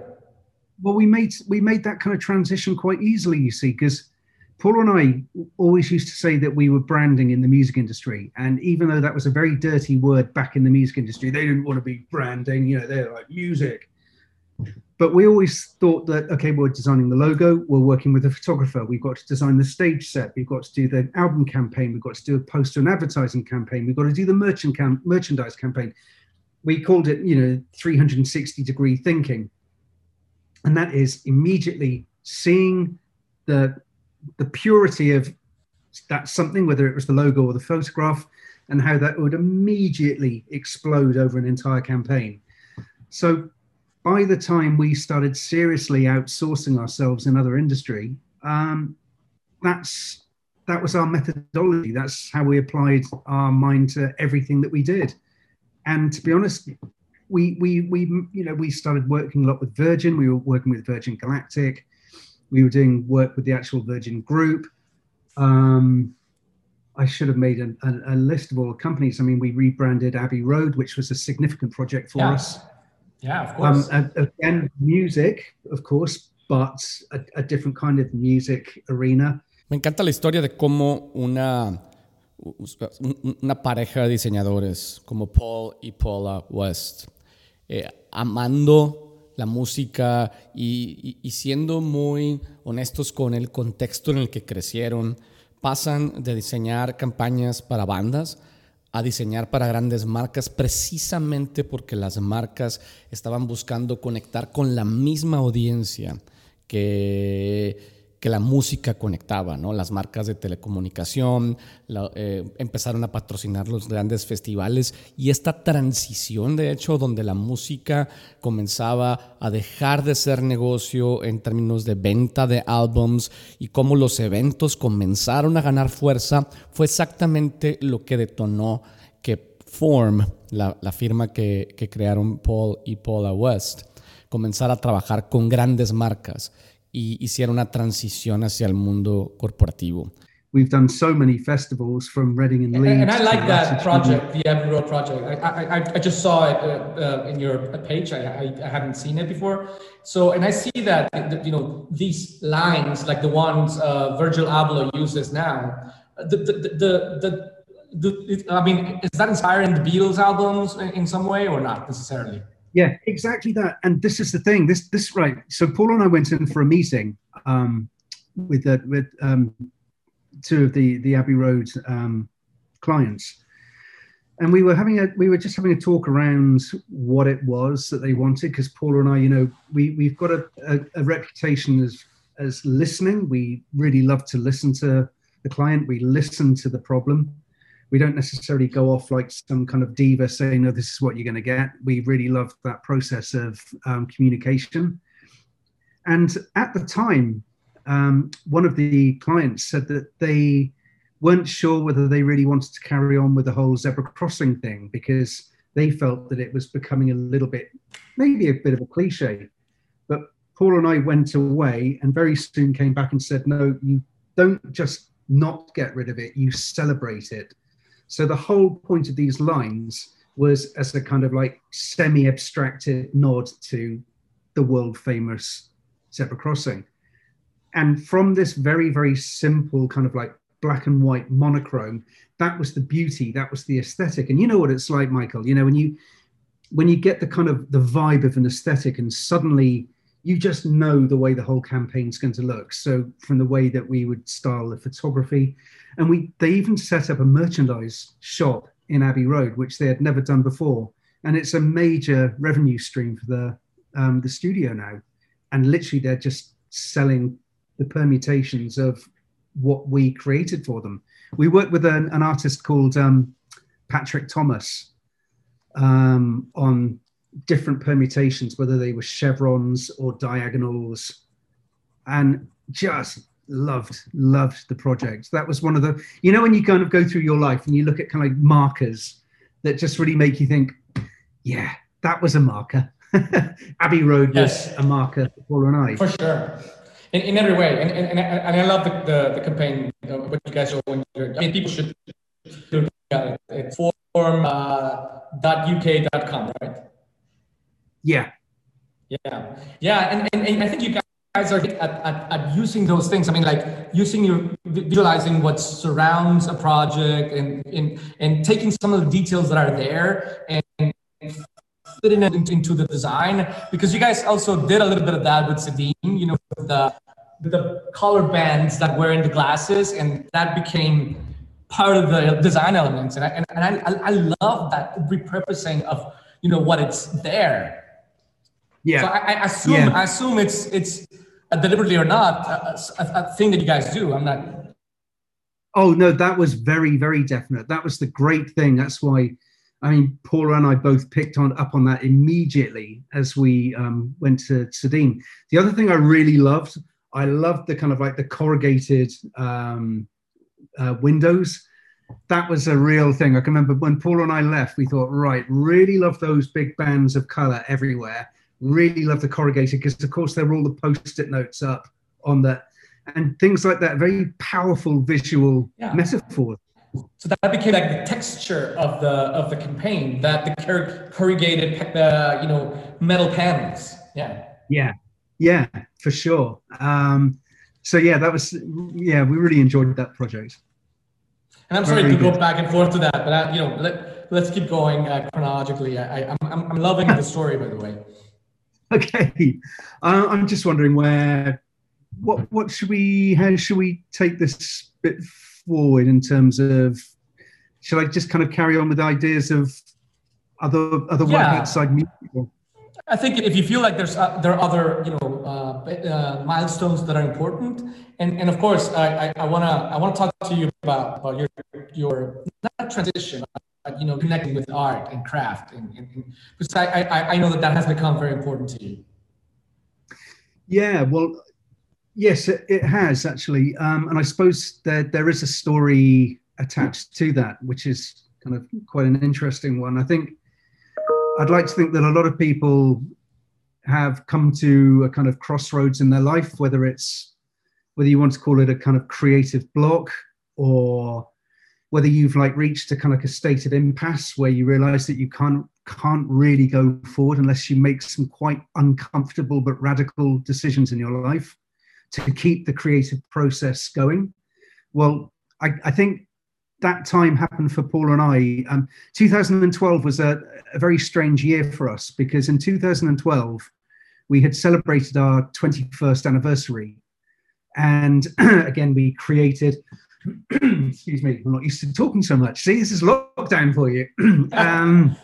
Well, we made we made that kind of transition quite easily, you see, because Paul and I always used to say that we were branding in the music industry. And even though that was a very dirty word back in the music industry, they didn't want to be branding, you know, they're like music. But we always thought that, okay, we're designing the logo, we're working with a photographer, we've got to design the stage set, we've got to do the album campaign, we've got to do a poster and advertising campaign, we've got to do the merchant cam- merchandise campaign. We called it, you know, 360 degree thinking. And that is immediately seeing the the purity of that something, whether it was the logo or the photograph, and how that would immediately explode over an entire campaign. So by the time we started seriously outsourcing ourselves in other industry, um, that's that was our methodology. That's how we applied our mind to everything that we did. And to be honest, we we we you know we started working a lot with Virgin. We were working with Virgin Galactic We were doing work with the actual Virgin Group. Um, I should have made a, a, a, list of all the companies. I mean, we rebranded Abbey Road, which was a significant project for yeah. us. Yeah, of course. Um, again, music, of course, but a, a, different kind of music arena. Me encanta la historia de cómo una, una pareja de diseñadores como Paul y Paula West, eh, amando la música y, siendo muy honestos con el contexto en el que crecieron, pasan de diseñar campañas para bandas a diseñar para grandes marcas precisamente porque las marcas estaban buscando conectar con la misma audiencia que que la música conectaba, ¿no? Las marcas de telecomunicación eh, empezaron a patrocinar los grandes festivales y esta transición, de hecho, donde la música comenzaba a dejar de ser negocio en términos de venta de álbums y cómo los eventos comenzaron a ganar fuerza, fue exactamente lo que detonó que Form, la, firma que, que crearon Paul y Paula West, comenzara a trabajar con grandes marcas y hiciera una transición hacia el mundo corporativo. We've done so many festivals from Reading and Leeds. And, and I like that project, the Abbey project. I, I, I just saw it uh, uh, in your page. I, I, I hadn't seen it before. So, and I see that, you know, these lines, like the ones uh, Virgil Abloh uses now, the, the, the, the, the, I mean, is that inspiring the Beatles albums in some way or not necessarily? Yeah, exactly that. And this is the thing. This this right. So Paul and I went in for a meeting um, with the, with um, two of the the Abbey Road um, clients, and we were having a we were just having a talk around what it was that they wanted because Paul and I, you know, we we've got a, a, a reputation as as listening. We really love to listen to the client. We listen to the problem we don't necessarily go off like some kind of diva saying, no, this is what you're going to get. We really love that process of um, communication. And at the time, um, one of the clients said that they weren't sure whether they really wanted to carry on with the whole zebra crossing thing because they felt that it was becoming a little bit, maybe a bit of a cliche. But Paul and I went away and very soon came back and said, no, you don't just not get rid of it, you celebrate it. So the whole point of these lines was as a kind of like semi-abstracted nod to the world famous zebra crossing. And from this very, very simple kind of like black and white monochrome, that was the beauty, that was the aesthetic. And you know what it's like, Michael, you know, when you when you get the kind of the vibe of an aesthetic and suddenly you just know the way the whole campaign's going to look. So from the way that we would style the photography, and we they even set up a merchandise shop in Abbey Road, which they had never done before, and it's a major revenue stream for the um, the studio now. And literally, they're just selling the permutations of what we created for them. We worked with an, an artist called um, Patrick Thomas um, on different permutations, whether they were chevrons or diagonals, and just loved loved the project. That was one of the you know when you kind of go through your life and you look at kind of like markers that just really make you think, yeah, that was a marker. Abbey Road yes. was a marker for Paul and I. For sure. In, in every way, and, and, and I love the, the, the campaign uh, what you guys are doing. I mean, people should do it. It's form.uk.com, uh, right? Yeah. Yeah. Yeah. And, and, and I think you guys are at, at, at, using those things. I mean, like using your visualizing what surrounds a project and, and, and taking some of the details that are there and fitting it into the design because you guys also did a little bit of that with CEDIM, you know, the, the color bands that were in the glasses and that became part of the design elements. And I, and, I, I love that repurposing of, you know, what it's there yeah. So I, I assume yeah. I assume it's it's deliberately or not a, a, a, thing that you guys do. I'm not. Oh no, that was very very definite. That was the great thing. That's why. I mean, Paula and I both picked on up on that immediately as we um, went to CEDIM. The other thing I really loved, I loved the kind of like the corrugated um, uh, windows that was a real thing. I can remember when Paul and I left, we thought, right, really love those big bands of color everywhere. Really love the corrugated because, of course, there were all the post-it notes up on that. And things like that very powerful visual yeah. metaphors so that became like the texture of the of the campaign that the corrugated uh, you know metal panels. Yeah. Yeah. Yeah for sure. Um so yeah that was yeah we really enjoyed that project. And i'm sorry Very to good. go back and forth to that but I, you know let, let's keep going uh, chronologically. I, I I'm, I'm loving the story by the way okay uh, i'm just wondering where what what should we how should we take this bit forward in terms of should I just kind of carry on with ideas of other other yeah. work outside music? I think if you feel like there's uh, there are other you know uh, uh, milestones that are important, and and of course I, I, I wanna I wanna talk to you about about your your not transition, you know connecting with art and craft, and, and, and because I, I I know that that has become very important to you. Yeah, well, Yes, it, it has actually, um, and I suppose there there is a story attached to that, which is kind of quite an interesting one. I think I'd like to think that a lot of people have come to a kind of crossroads in their life, whether it's whether you want to call it a kind of creative block or whether you've like reached a kind of a state of impasse where you realize that you can't can't really go forward unless you make some quite uncomfortable but radical decisions in your life to keep the creative process going. Well, I, I think that time happened for Paul and I. Um, 2012 was a, a, very strange year for us because in 2012 we had celebrated our 21st anniversary, and again we created. excuse me, I'm not used to talking so much. See, this is lockdown for you. um,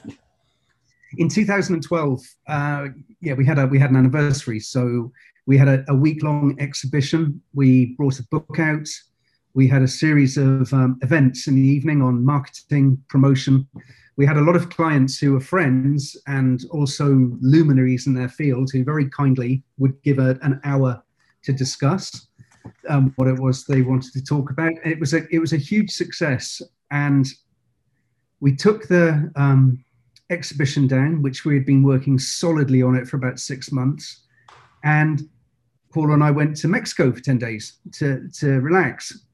in 2012, uh, yeah, we had a we had an anniversary, so we had a, a week long exhibition. We brought a book out. We had a series of um, events in the evening on marketing, promotion. We had a lot of clients who were friends and also luminaries in their field who very kindly would give a, an hour to discuss um, what it was they wanted to talk about. It was a it was a huge success, and we took the um, exhibition down, which we had been working solidly on it for about six months, and Paul and I went to Mexico for 10 days to, to relax.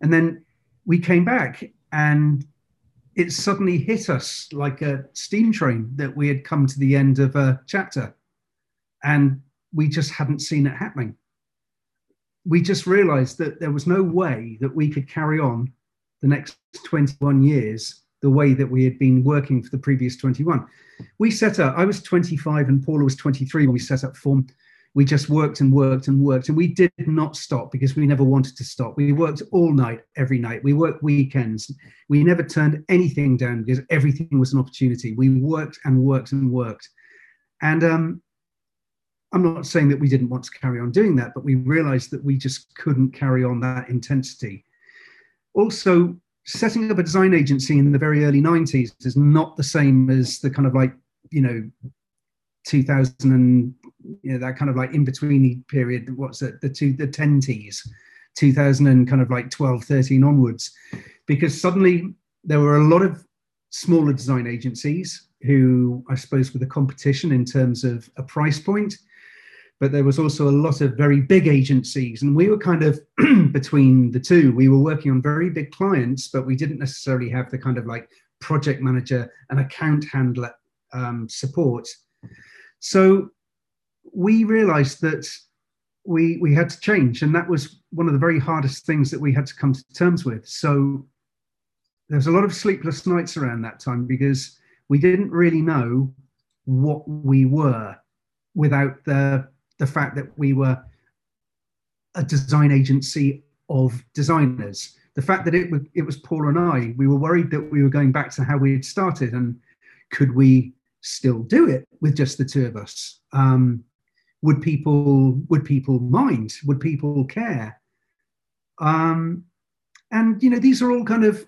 And then we came back and it suddenly hit us like a steam train that we had come to the end of a chapter and we just hadn't seen it happening. We just realized that there was no way that we could carry on the next 21 years the way that we had been working for the previous 21. We set up, I was 25 and Paula was 23 when we set up Form. We just worked and worked and worked and we did not stop because we never wanted to stop. We worked all night every night. We worked weekends. We never turned anything down because everything was an opportunity. We worked and worked and worked. And um, i'm not saying that we didn't want to carry on doing that but we realized that we just couldn't carry on that intensity. Also setting up a design agency in the very early 90s is not the same as the kind of like you know 2000 and you know that kind of like in between period what's it the two the 10s 2000 and kind of like 12 13 onwards. Because suddenly there were a lot of smaller design agencies who i suppose were the competition in terms of a price point but there was also a lot of very big agencies and we were kind of between the two. We were working on very big clients but we didn't necessarily have the kind of like project manager and account handler um, support. So we realized that we we had to change and that was one of the very hardest things that we had to come to terms with. So there was a lot of sleepless nights around that time because we didn't really know what we were without the the fact that we were a design agency of designers. The fact that it was it was paul and i we were worried that we were going back to how we had started and could we still do it with just the two of us? Um, would people would people mind? Would people care? Um, and you know these are all kind of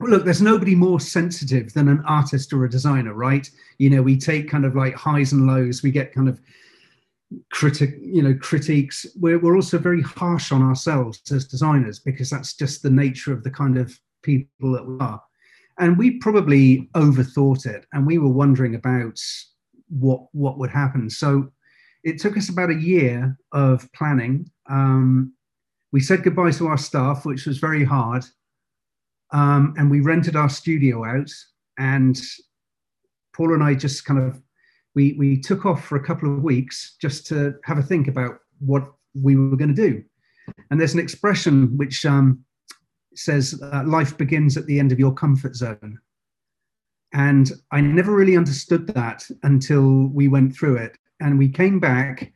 look there's nobody more sensitive than an artist or a designer right? You know we take kind of like highs and lows we get kind of critic you know critiques we're, we're also very harsh on ourselves as designers because that's just the nature of the kind of people that we are and we probably overthought it and we were wondering about what what would happen so it took us about a year of planning. Um, we said goodbye to our staff, which was very hard. Um, and we rented our studio out. And Paul and I just kind of we we took off for a couple of weeks just to have a think about what we were going to do. And there's an expression which um, says uh, life begins at the end of your comfort zone. And I never really understood that until we went through it. And we came back.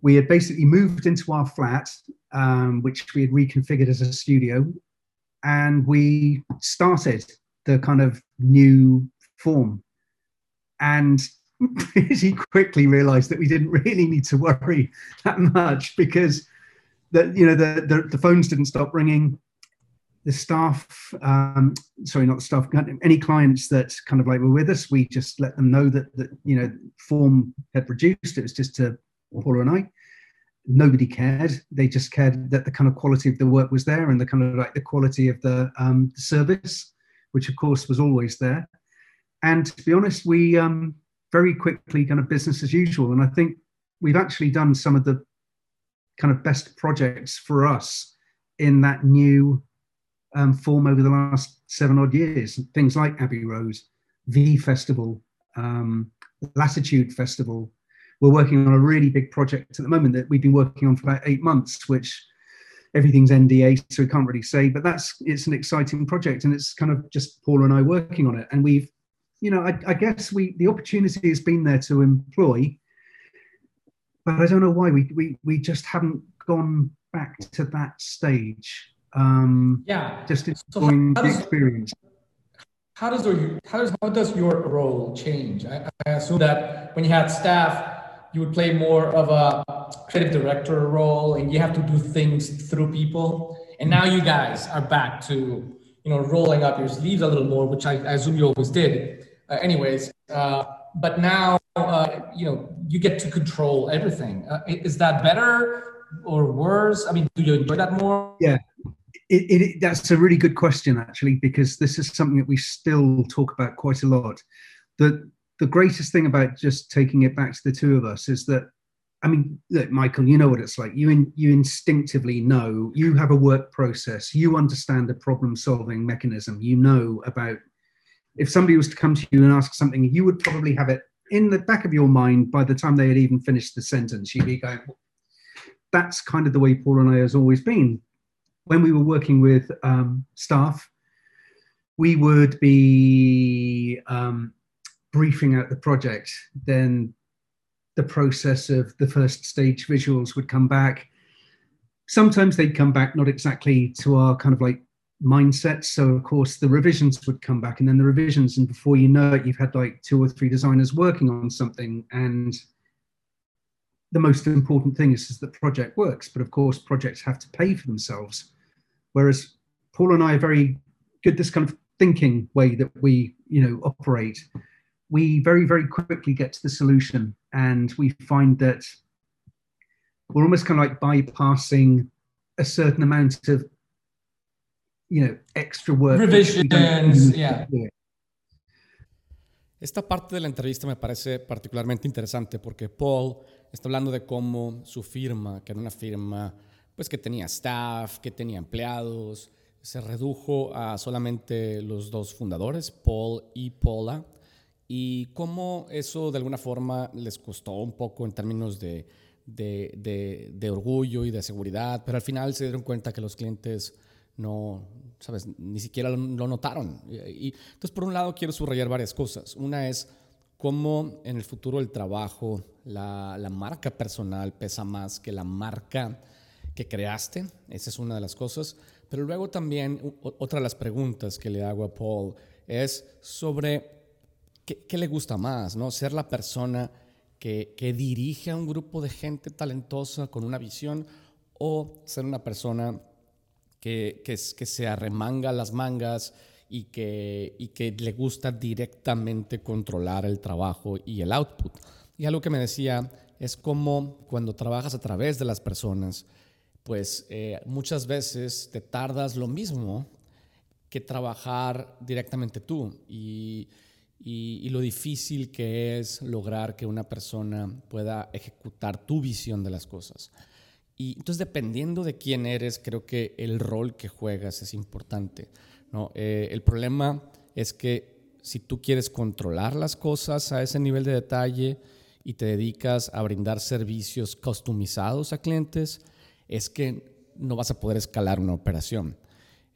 We had basically moved into our flat, um, which we had reconfigured as a studio, and we started the kind of new form. And pretty quickly realized that we didn't really need to worry that much because that you know the, the, the phones didn't stop ringing. The staff um, sorry not the staff any clients that kind of like were with us we just let them know that that you know form had reduced. It was just to paula and i. Nobody cared. They just cared that the kind of quality of the work was there and the kind of like the quality of the, um, the service which of course was always there. And to be honest we um, very quickly kind of business as usual. And I think we've actually done some of the kind of best projects for us in that new um, form over the last seven odd years. Things like Abbey Road, V Festival, um, Latitude Festival. We're working on a really big project at the moment that we've been working on for about eight months, which everything's NDA, so we can't really say. But that's it's an exciting project, and it's kind of just Paul and I working on it. And we've you know, I, I, guess we the opportunity has been there to employ, but I don't know why we we, we just haven't gone back to that stage. Um, yeah, just enjoying so the experience. How does your how does how does your role change? I, I assume that when you had staff, you would play more of a creative director role, and you have to do things through people. And now you guys are back to you know rolling up your sleeves a little more, which I, I assume you always did uh, anyways, uh, but now uh, you know you get to control everything. is that better or worse? I mean, do you enjoy that more? Yeah, it, it, that's a really good question actually because this is something that we still talk about quite a lot. The the greatest thing about just taking it back to the two of us is that I mean, look, Michael, you know what it's like. You in, you instinctively know. You have a work process. You understand a problem-solving mechanism. You know about if somebody was to come to you and ask something, you would probably have it in the back of your mind by the time they had even finished the sentence. You'd be going, that's kind of the way Paul and I has always been. When we were working with um, staff, we would be um, briefing out the project. Then the process of the first stage visuals would come back. Sometimes they'd come back not exactly to our kind of like mindset. So of course the revisions would come back and then the revisions and before you know it, you've had like two or three designers working on something. And the most important thing is, is that project works. But of course projects have to pay for themselves. Whereas Paul and I are very good, this kind of thinking way that we, you know, operate. We very, very quickly get to the solution and we find that we're almost kind of like bypassing a certain amount of extra work. Esta parte de la entrevista me parece particularmente interesante porque Paul está hablando de cómo su firma, que era una firma pues que tenía staff, que tenía empleados, se redujo a solamente los dos fundadores, Paul y Paula, y cómo eso de alguna forma les costó un poco en términos de, de, de orgullo y de seguridad, pero al final se dieron cuenta que los clientes no, sabes, ni siquiera lo, notaron. Y, entonces, por un lado, quiero subrayar varias cosas. Una es cómo en el futuro del trabajo la, la, marca personal pesa más que la marca que creaste. Esa es una de las cosas. Pero luego también otra de las preguntas que le hago a Paul es sobre qué, qué le gusta más, ¿no? Ser la persona que, que dirige a un grupo de gente talentosa con una visión o ser una persona que, que, se arremanga las mangas y que, y que le gusta directamente controlar el trabajo y el output. Y algo que me decía es como cuando trabajas a través de las personas, pues eh, muchas veces te tardas lo mismo que trabajar directamente tú. Y, y, lo difícil que es lograr que una persona pueda ejecutar tu visión de las cosas. Y entonces, dependiendo de quién eres, creo que el rol que juegas es importante. ¿no? Eh, el problema es que si tú quieres controlar las cosas a ese nivel de detalle y te dedicas a brindar servicios customizados a clientes, es que no vas a poder escalar una operación.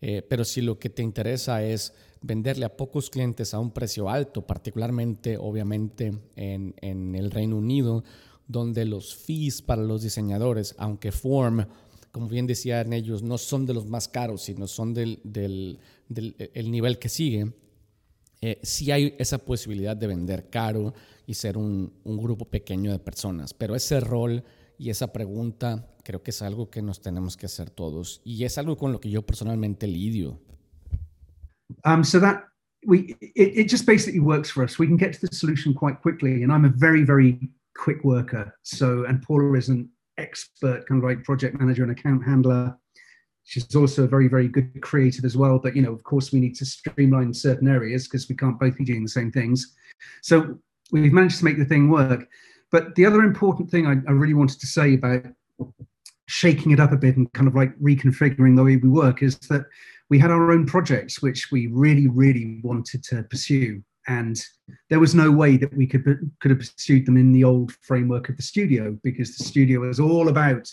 Eh, pero si lo que te interesa es venderle a pocos clientes a un precio alto, particularmente obviamente en, en el Reino Unido, donde los fees para los diseñadores, aunque Form, como bien decían ellos, no son de los más caros, sino son del, del, del el nivel que sigue, eh, sí hay esa posibilidad de vender caro y ser un, un grupo pequeño de personas. Pero ese rol y esa pregunta creo que es algo que nos tenemos que hacer todos y es algo con lo que yo personalmente lidio. Um, so that we it just basically works for us. We can get to the solution quite quickly, and I'm a very very quick worker. So and Paula is an expert kind of like project manager and account handler. She's also a very very good creative as well. But you know, of course, we need to streamline certain areas because we can't both be doing the same things. So we've managed to make the thing work. But the other important thing I, I really wanted to say about shaking it up a bit and kind of like reconfiguring the way we work is that we had our own projects which we really really wanted to pursue and there was no way that we could could have pursued them in the old framework of the studio because the studio was all about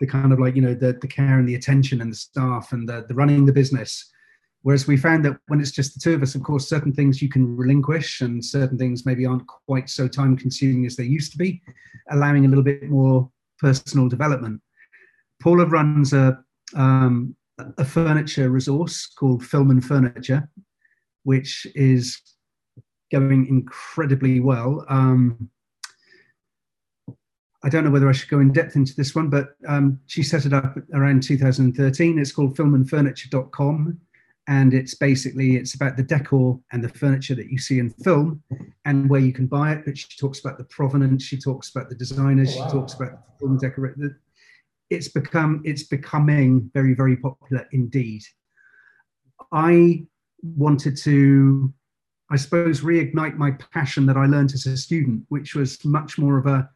the kind of like you know the, the care and the attention and the staff and the, the running the business Whereas we found that when it's just the two of us, of course, certain things you can relinquish and certain things maybe aren't quite so time consuming as they used to be, allowing a little bit more personal development. Paula runs a, um, a furniture resource called Film and Furniture, which is going incredibly well. Um, I don't know whether I should go in depth into this one, but um, she set it up around 2013. It's called filmandfurniture.com and it's basically it's about the decor and the furniture that you see in film and where you can buy it but she talks about the provenance she talks about the designers oh, wow. she talks about the film decorator it's become it's becoming very very popular indeed i wanted to i suppose reignite my passion that i learned as a student which was much more of a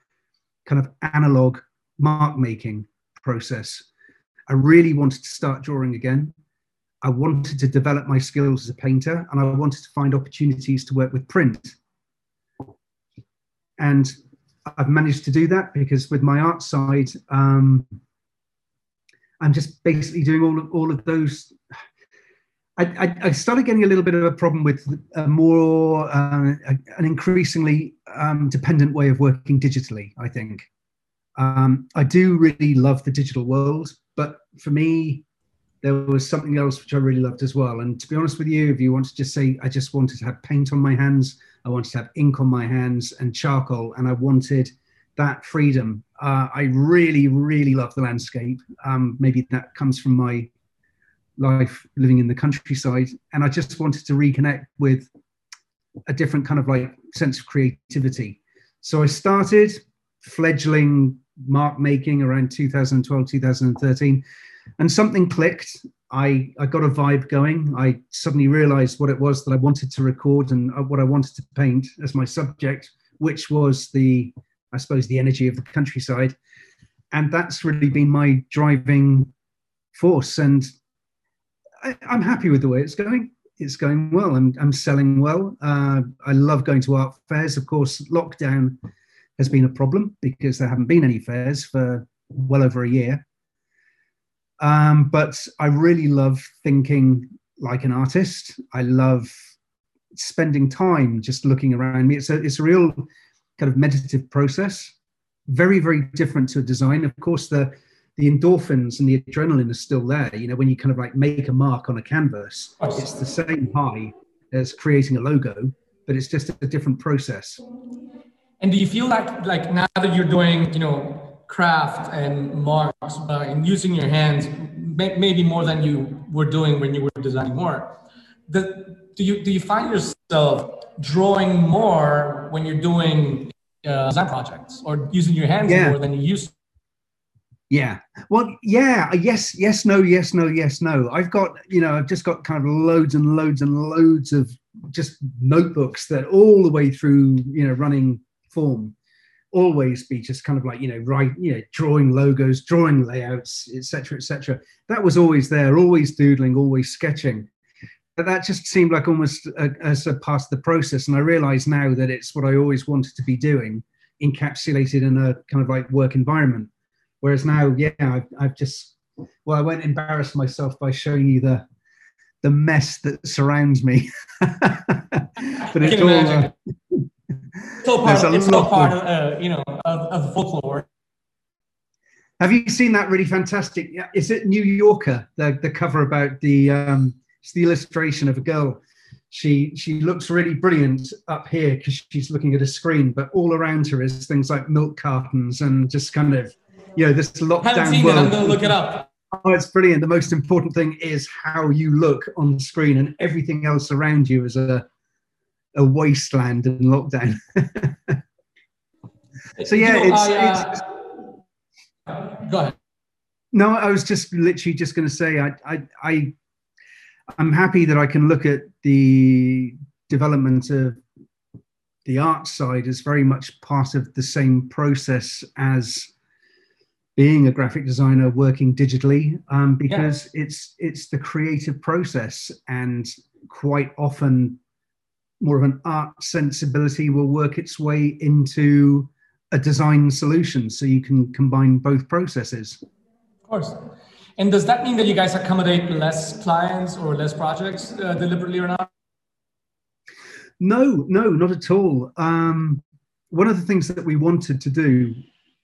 kind of analog mark making process i really wanted to start drawing again I wanted to develop my skills as a painter and I wanted to find opportunities to work with print. And I've managed to do that because with my art side, um, I'm just basically doing all of, all of those. I, I, started getting a little bit of a problem with a more, uh, an increasingly um, dependent way of working digitally, I think. Um, I do really love the digital world, but for me, there was something else which I really loved as well. And to be honest with you, if you want to just say, I just wanted to have paint on my hands, I wanted to have ink on my hands and charcoal, and I wanted that freedom. Uh, I really, really love the landscape. Um, maybe that comes from my life living in the countryside. And I just wanted to reconnect with a different kind of like sense of creativity. So I started fledgling mark making around 2012, 2013 and something clicked. I, I got a vibe going. I suddenly realized what it was that I wanted to record and uh, what I wanted to paint as my subject, which was the, I suppose, the energy of the countryside. And that's really been my driving force. And I, am happy with the way it's going. It's going well. I'm, I'm selling well. Uh, I love going to art fairs. Of course, lockdown has been a problem because there haven't been any fairs for well over a year. Um, but I really love thinking like an artist. I love spending time just looking around me. It's a, it's a real kind of meditative process, very, very different to design. Of course, the, the endorphins and the adrenaline are still there. You know, when you kind of like make a mark on a canvas, it's the same high as creating a logo, but it's just a different process. And do you feel like, like now that you're doing, you know, craft and marks uh, and using your hands maybe more than you were doing when you were designing more the, do you do you find yourself drawing more when you're doing uh, design projects or using your hands yeah. more than you used to? Yeah. Well yeah yes yes no yes no yes no. I've got you know i've just got kind of loads and loads and loads of just notebooks that all the way through you know running form always be just kind of like you know right you know drawing logos drawing layouts etc etc that was always there always doodling always sketching. But that just seemed like almost a, as a part of the process. And i realize now that it's what i always wanted to be doing encapsulated in a kind of like work environment whereas now yeah i've, I've just well i won't embarrass myself by showing you the the mess that surrounds me but it's all uh, it's all part, of, it's all part of, uh, you know, of, of folklore. Have you seen that really fantastic? Is it New Yorker? The the cover about the um, it's the illustration of a girl. She she looks really brilliant up here because she's looking at a screen, but all around her is things like milk cartons and just kind of you know this lockdown I haven't seen world. It. I'm gonna look it up. Oh, it's brilliant. The most important thing is how you look on the screen, and everything else around you is a a wasteland in lockdown. so yeah, you know, it's, I, uh, it's, go ahead. No, I was just literally just going to say I, I I I'm happy that I can look at the development of the art side as very much part of the same process as being a graphic designer working digitally um, because yeah. it's it's the creative process and quite often more of an art sensibility will work its way into a design solution so you can combine both processes. Of course. And does that mean that you guys accommodate less clients or less projects uh, deliberately or not? No no not at all. Um, one of the things that we wanted to do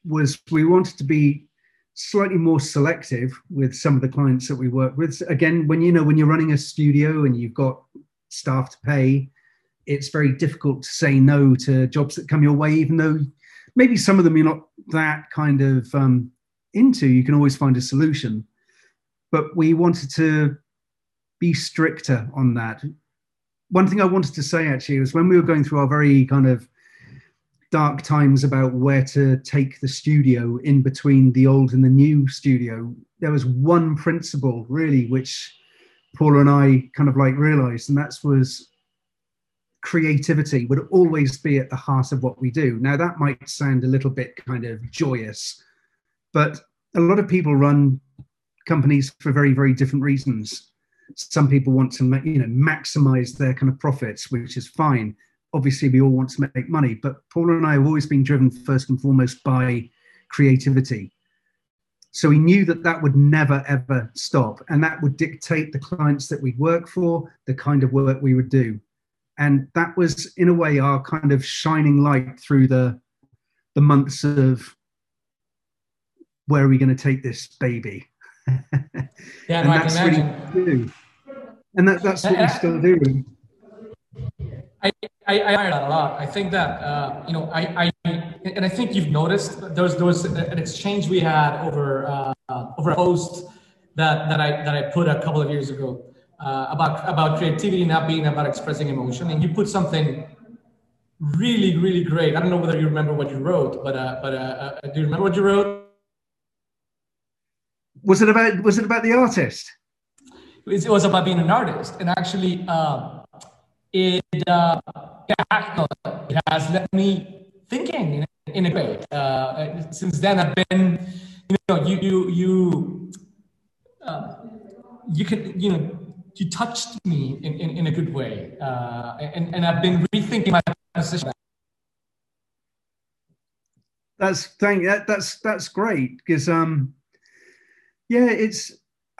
was we wanted to be slightly more selective with some of the clients that we work with again when you know when you're running a studio and you've got staff to pay it's very difficult to say no to jobs that come your way, even though maybe some of them you're not that kind of um, into. You can always find a solution. But we wanted to be stricter on that. One thing I wanted to say actually was when we were going through our very kind of dark times about where to take the studio in between the old and the new studio, there was one principle really which Paula and I kind of like realized, and that was creativity would always be at the heart of what we do. Now, that might sound a little bit kind of joyous, but a lot of people run companies for very, very different reasons. Some people want to, you know, maximize their kind of profits, which is fine. Obviously, we all want to make money, but Paula and I have always been driven first and foremost by creativity. So we knew that that would never ever stop, and that would dictate the clients that we'd work for, the kind of work we would do and that was in a way our kind of shining light through the the months of where are we going to take this baby yeah and no, that's I can imagine. and that, that's what we still do I, I, I admire that a lot. I think that uh, you know I, I and I think you've noticed there was there was an exchange we had over uh, over a post that that I that I put a couple of years ago uh, about about creativity not being about expressing emotion, and you put something really really great. I don't know whether you remember what you wrote, but uh, but uh, uh do you remember what you wrote? Was it about was it about the artist? It was about being an artist, and actually, um, it uh, it has left me thinking in, in a way. Uh, since then, I've been, you know, you you you. you can you know you touched me in, in, in a good way. Uh, and, and I've been rethinking my position. That's thank that, that's that's great because um yeah it's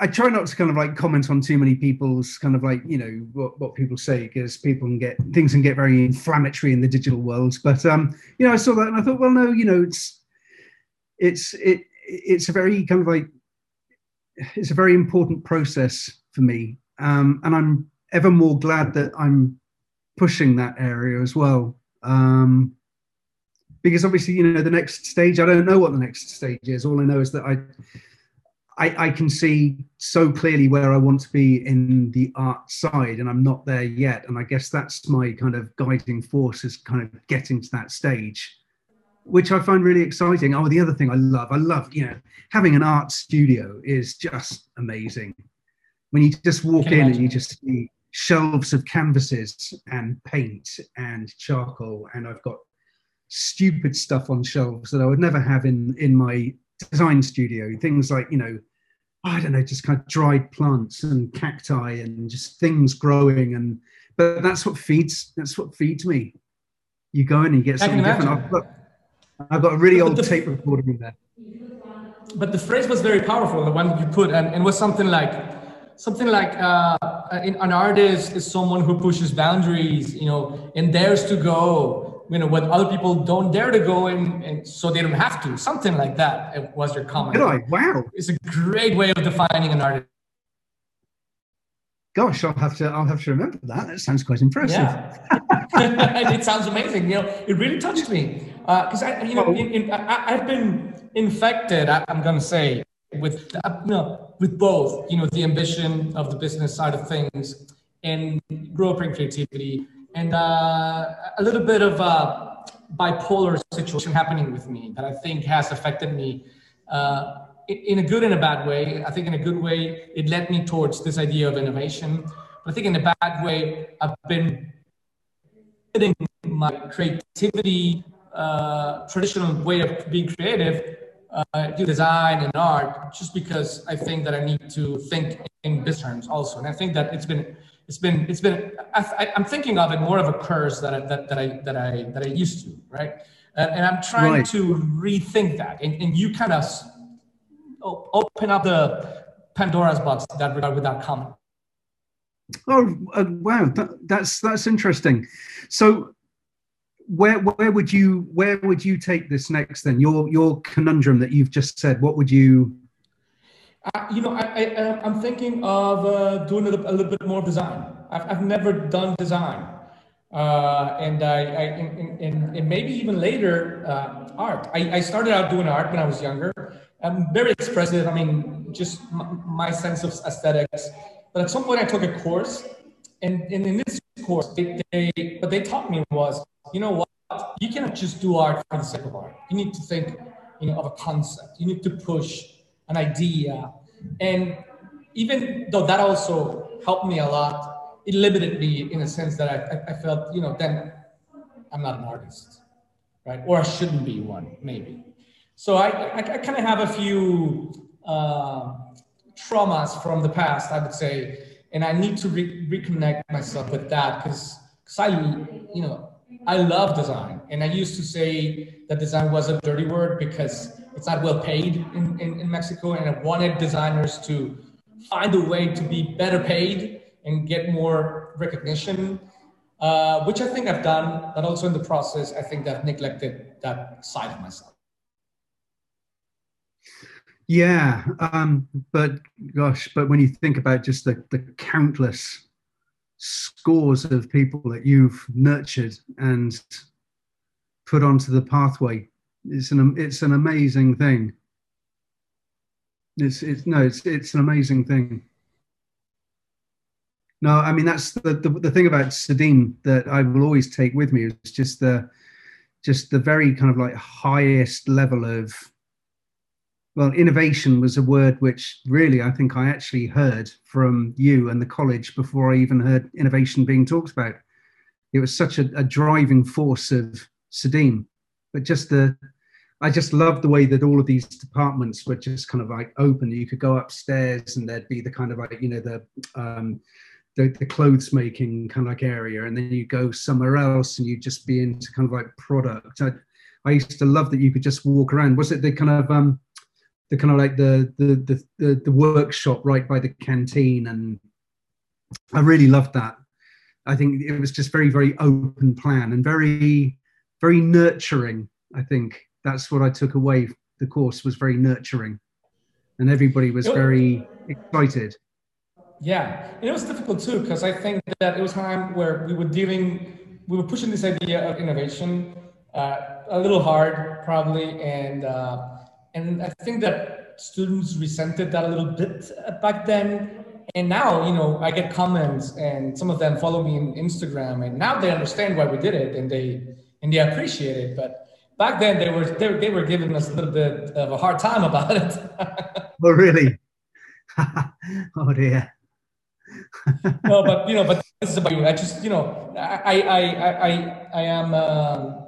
I try not to kind of like comment on too many people's kind of like you know what, what people say because people can get things can get very inflammatory in the digital world. But um, you know, I saw that and I thought, well, no, you know, it's it's it it's a very kind of like it's a very important process for me um, and I'm ever more glad that I'm pushing that area as well. Um, because obviously, you know, the next stage, I don't know what the next stage is. All I know is that I, I, I can see so clearly where I want to be in the art side, and I'm not there yet. And I guess that's my kind of guiding force is kind of getting to that stage, which I find really exciting. Oh, the other thing I love, I love, you know, having an art studio is just amazing when you just walk in imagine. and you just see shelves of canvases and paint and charcoal, and I've got stupid stuff on shelves that I would never have in in my design studio. Things like you know, I don't know, just kind of dried plants and cacti and just things growing and. But that's what feeds. That's what feeds me. You go in and you get something different. I've got, I've got a really old tape recorder in there. But the phrase was very powerful. The one you put, and it was something like something like uh, an artist is someone who pushes boundaries, you know, and dares to go you know, what other people don't dare to go in, and so they don't have to. Something like that it was your comment. Wow. It's a great way of defining an artist. Gosh, I'll have to I'll have to remember that. That sounds quite impressive. Yeah. it sounds amazing. You know, it really touched me because uh, I, you know, in, in, I, have been infected. I, am going to say with uh, you know with both. You know, the ambition of the business side of things and growing creativity and uh, a little bit of a bipolar situation happening with me that I think has affected me uh, in a good and a bad way. I think in a good way, it led me towards this idea of innovation. But I think in a bad way, I've been putting my creativity, uh, traditional way of being creative, uh, do design and art, just because I think that I need to think in business terms also. And I think that it's been it's been it's been I, am thinking of it more of a curse that I, that, that I that I that I used to right and, and I'm trying right. to rethink that and, and you kind of open up the Pandora's box that regard with that comment. Oh uh, wow, that, that's that's interesting. So where where would you where would you take this next then? Your your conundrum that you've just said. What would you uh, you know, I, I, am thinking of uh, doing a little, a little, bit more design. I've, I've never done design. Uh, and I, I and, and, and, maybe even later, uh, art. I, I started out doing art when I was younger. I'm very expressive. I mean, just my, my sense of aesthetics. But at some point, I took a course, and, and in this course, they, they, what they taught me was, you know what? You cannot just do art for the sake of art. You need to think, you know, of a concept. You need to push an idea. And even though that also helped me a lot, it limited me in a sense that I, I felt, you know, then I'm not an artist, right? Or I shouldn't be one, maybe. So I, I, I kind of have a few uh, traumas from the past, I would say, and I need to re- reconnect myself with that because I, you know, I love design, and I used to say that design was a dirty word because it's not well paid in, in, in Mexico, and I wanted designers to find a way to be better paid and get more recognition, uh, which I think I've done. But also in the process, I think I've neglected that side of myself. Yeah, um, but gosh, but when you think about just the, the countless scores of people that you've nurtured and put onto the pathway it's an it's an amazing thing. It's it's no it's it's an amazing thing. No i mean that's the the, the thing about CEDIM that i will always take with me is just the just the very kind of like highest level of well innovation was a word which really i think i actually heard from you and the college before i even heard innovation being talked about. It was such a, a driving force of CEDIM but just the I just loved the way that all of these departments were just kind of like open. You could go upstairs and there'd be the kind of like, you know, the um, the, the clothes making kind of like area, and then you go somewhere else and you'd just be into kind of like product. I, I used to love that you could just walk around. Was it the kind of um, the kind of like the the the the, the workshop right by the canteen, and I really loved that. I think it was just very very open plan and very very nurturing. I think that's what I took away. The course was very nurturing, and everybody was very excited. Yeah, and it was difficult too because I think that it was time where we were dealing, we were pushing this idea of innovation uh, a little hard, probably, and uh, and I think that students resented that a little bit back then. And now, you know, I get comments, and some of them follow me on Instagram, and now they understand why we did it, and they and they appreciate it. But back then they were they, they were giving us a little bit of a hard time about it. oh really? oh dear. no, but you know, but this is about you. I just, you know, I, I, I, I, I am um,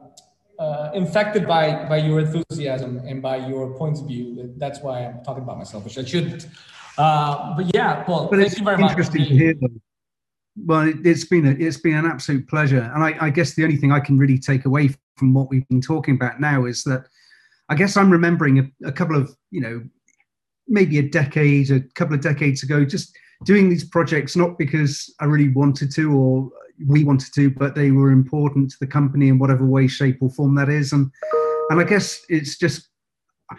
uh, infected by by your enthusiasm and by your points of view. That's why I'm talking about myself, which I shouldn't. Uh, but yeah, Paul, but thank you very interesting much. to hear them. Well, it, has been a, it's been an absolute pleasure, and I, I guess the only thing I can really take away from what we've been talking about now is that I guess I'm remembering a, a couple of you know maybe a decade, a couple of decades ago, just doing these projects not because I really wanted to or we wanted to, but they were important to the company in whatever way, shape, or form that is. And and I guess it's just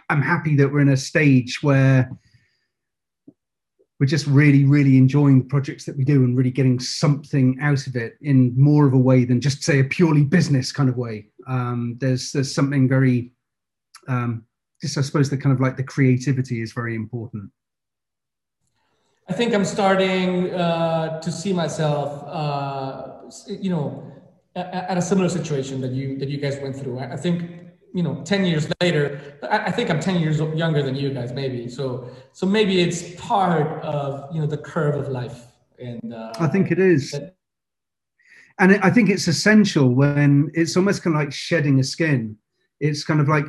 I'm happy that we're in a stage where we're just really, really enjoying the projects that we do and really getting something out of it in more of a way than just say a purely business kind of way. Um, there's there's something very um, just I suppose the kind of like the creativity is very important. I think I'm starting uh, to see myself, uh, you know, at a similar situation that you that you guys went through. I think you know, ten years later, I, think I'm ten years younger than you guys, maybe. So so maybe it's part of you know the curve of life. And uh, I think it is. That, and I think it's essential when it's almost kind of like shedding a skin. It's kind of like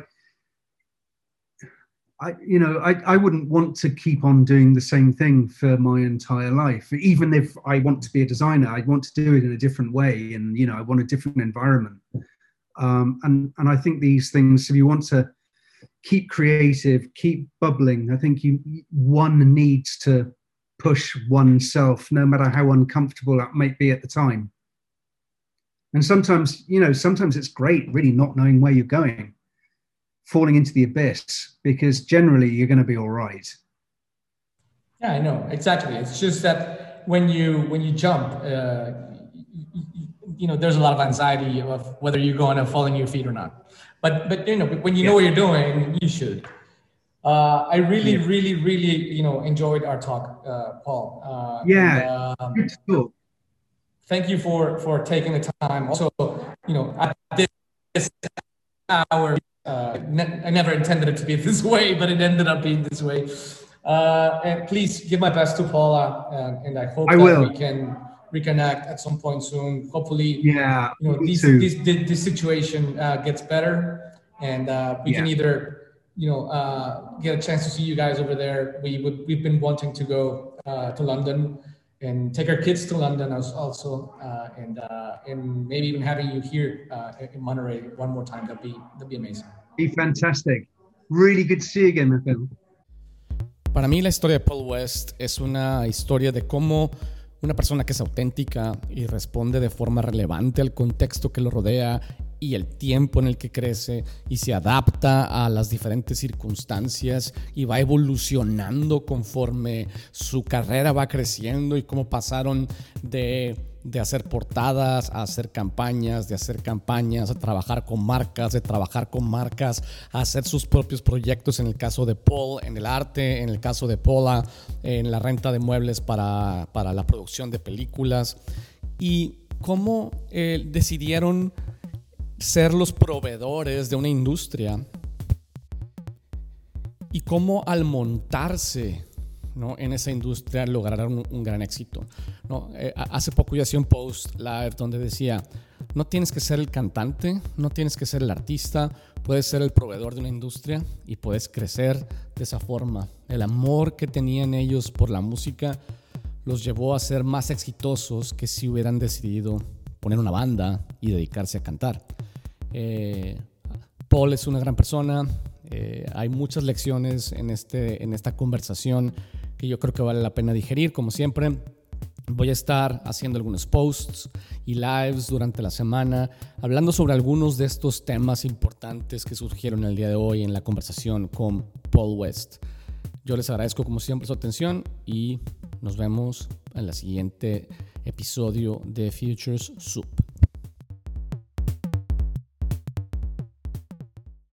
I, you know, I, I wouldn't want to keep on doing the same thing for my entire life. Even if I want to be a designer, I want to do it in a different way, and you know, I want a different environment. Um, and and I think these things, if you want to keep creative, keep bubbling, I think you one needs to push oneself, no matter how uncomfortable that might be at the time. And sometimes, you know, sometimes it's great really not knowing where you're going falling into the abyss because generally you're going to be all right. Yeah, I know exactly. It's just that when you when you jump, uh, you, know, there's a lot of anxiety of whether you're going to fall on your feet or not. But but you know, when you yeah. know what you're doing, you should. Uh, I really, yeah. really, really, you know, enjoyed our talk, uh, Paul. Uh, yeah. And, um, thank you for for taking the time. Also, you know, at this hour uh, ne- I never intended it to be this way, but it ended up being this way. Uh, and please give my best to Paula, and, and I hope I that will. we can reconnect at some point soon. Hopefully, yeah, you know, this, this, this, this, situation uh, gets better, and uh, we yeah. can either, you know, uh, get a chance to see you guys over there. We would, we've been wanting to go uh, to London and take our kids to London also, uh, and uh, and maybe even having you here uh, in Monterrey one more time. That'd be that'd be amazing. Be fantastic. Really good to see you again, Michael. Para mí la historia de Paul West es una historia de cómo una persona que es auténtica y responde de forma relevante al contexto que lo rodea y el tiempo en el que crece y se adapta a las diferentes circunstancias y va evolucionando conforme su carrera va creciendo y cómo pasaron de, de, hacer portadas a hacer campañas, de hacer campañas, a trabajar con marcas, de trabajar con marcas, a hacer sus propios proyectos en el caso de Paul, en el arte, en el caso de Paula, en la renta de muebles para, para la producción de películas. Y cómo eh, decidieron ser los proveedores de una industria y cómo al montarse ¿no? en esa industria lograron un, gran éxito. Eh, hace poco yo hacía un post live donde decía, no tienes que ser el cantante, no tienes que ser el artista, puedes ser el proveedor de una industria y puedes crecer de esa forma. El amor que tenían ellos por la música los llevó a ser más exitosos que si hubieran decidido poner una banda y dedicarse a cantar. Eh, Paul es una gran persona. Eh, hay muchas lecciones en, este, en esta conversación que yo creo que vale la pena digerir, como siempre. Voy a estar haciendo algunos posts y lives durante la semana, hablando sobre algunos de estos temas importantes que surgieron el día de hoy en la conversación con Paul West. Yo les agradezco como siempre su atención y nos vemos en el siguiente episodio de Futures Soup.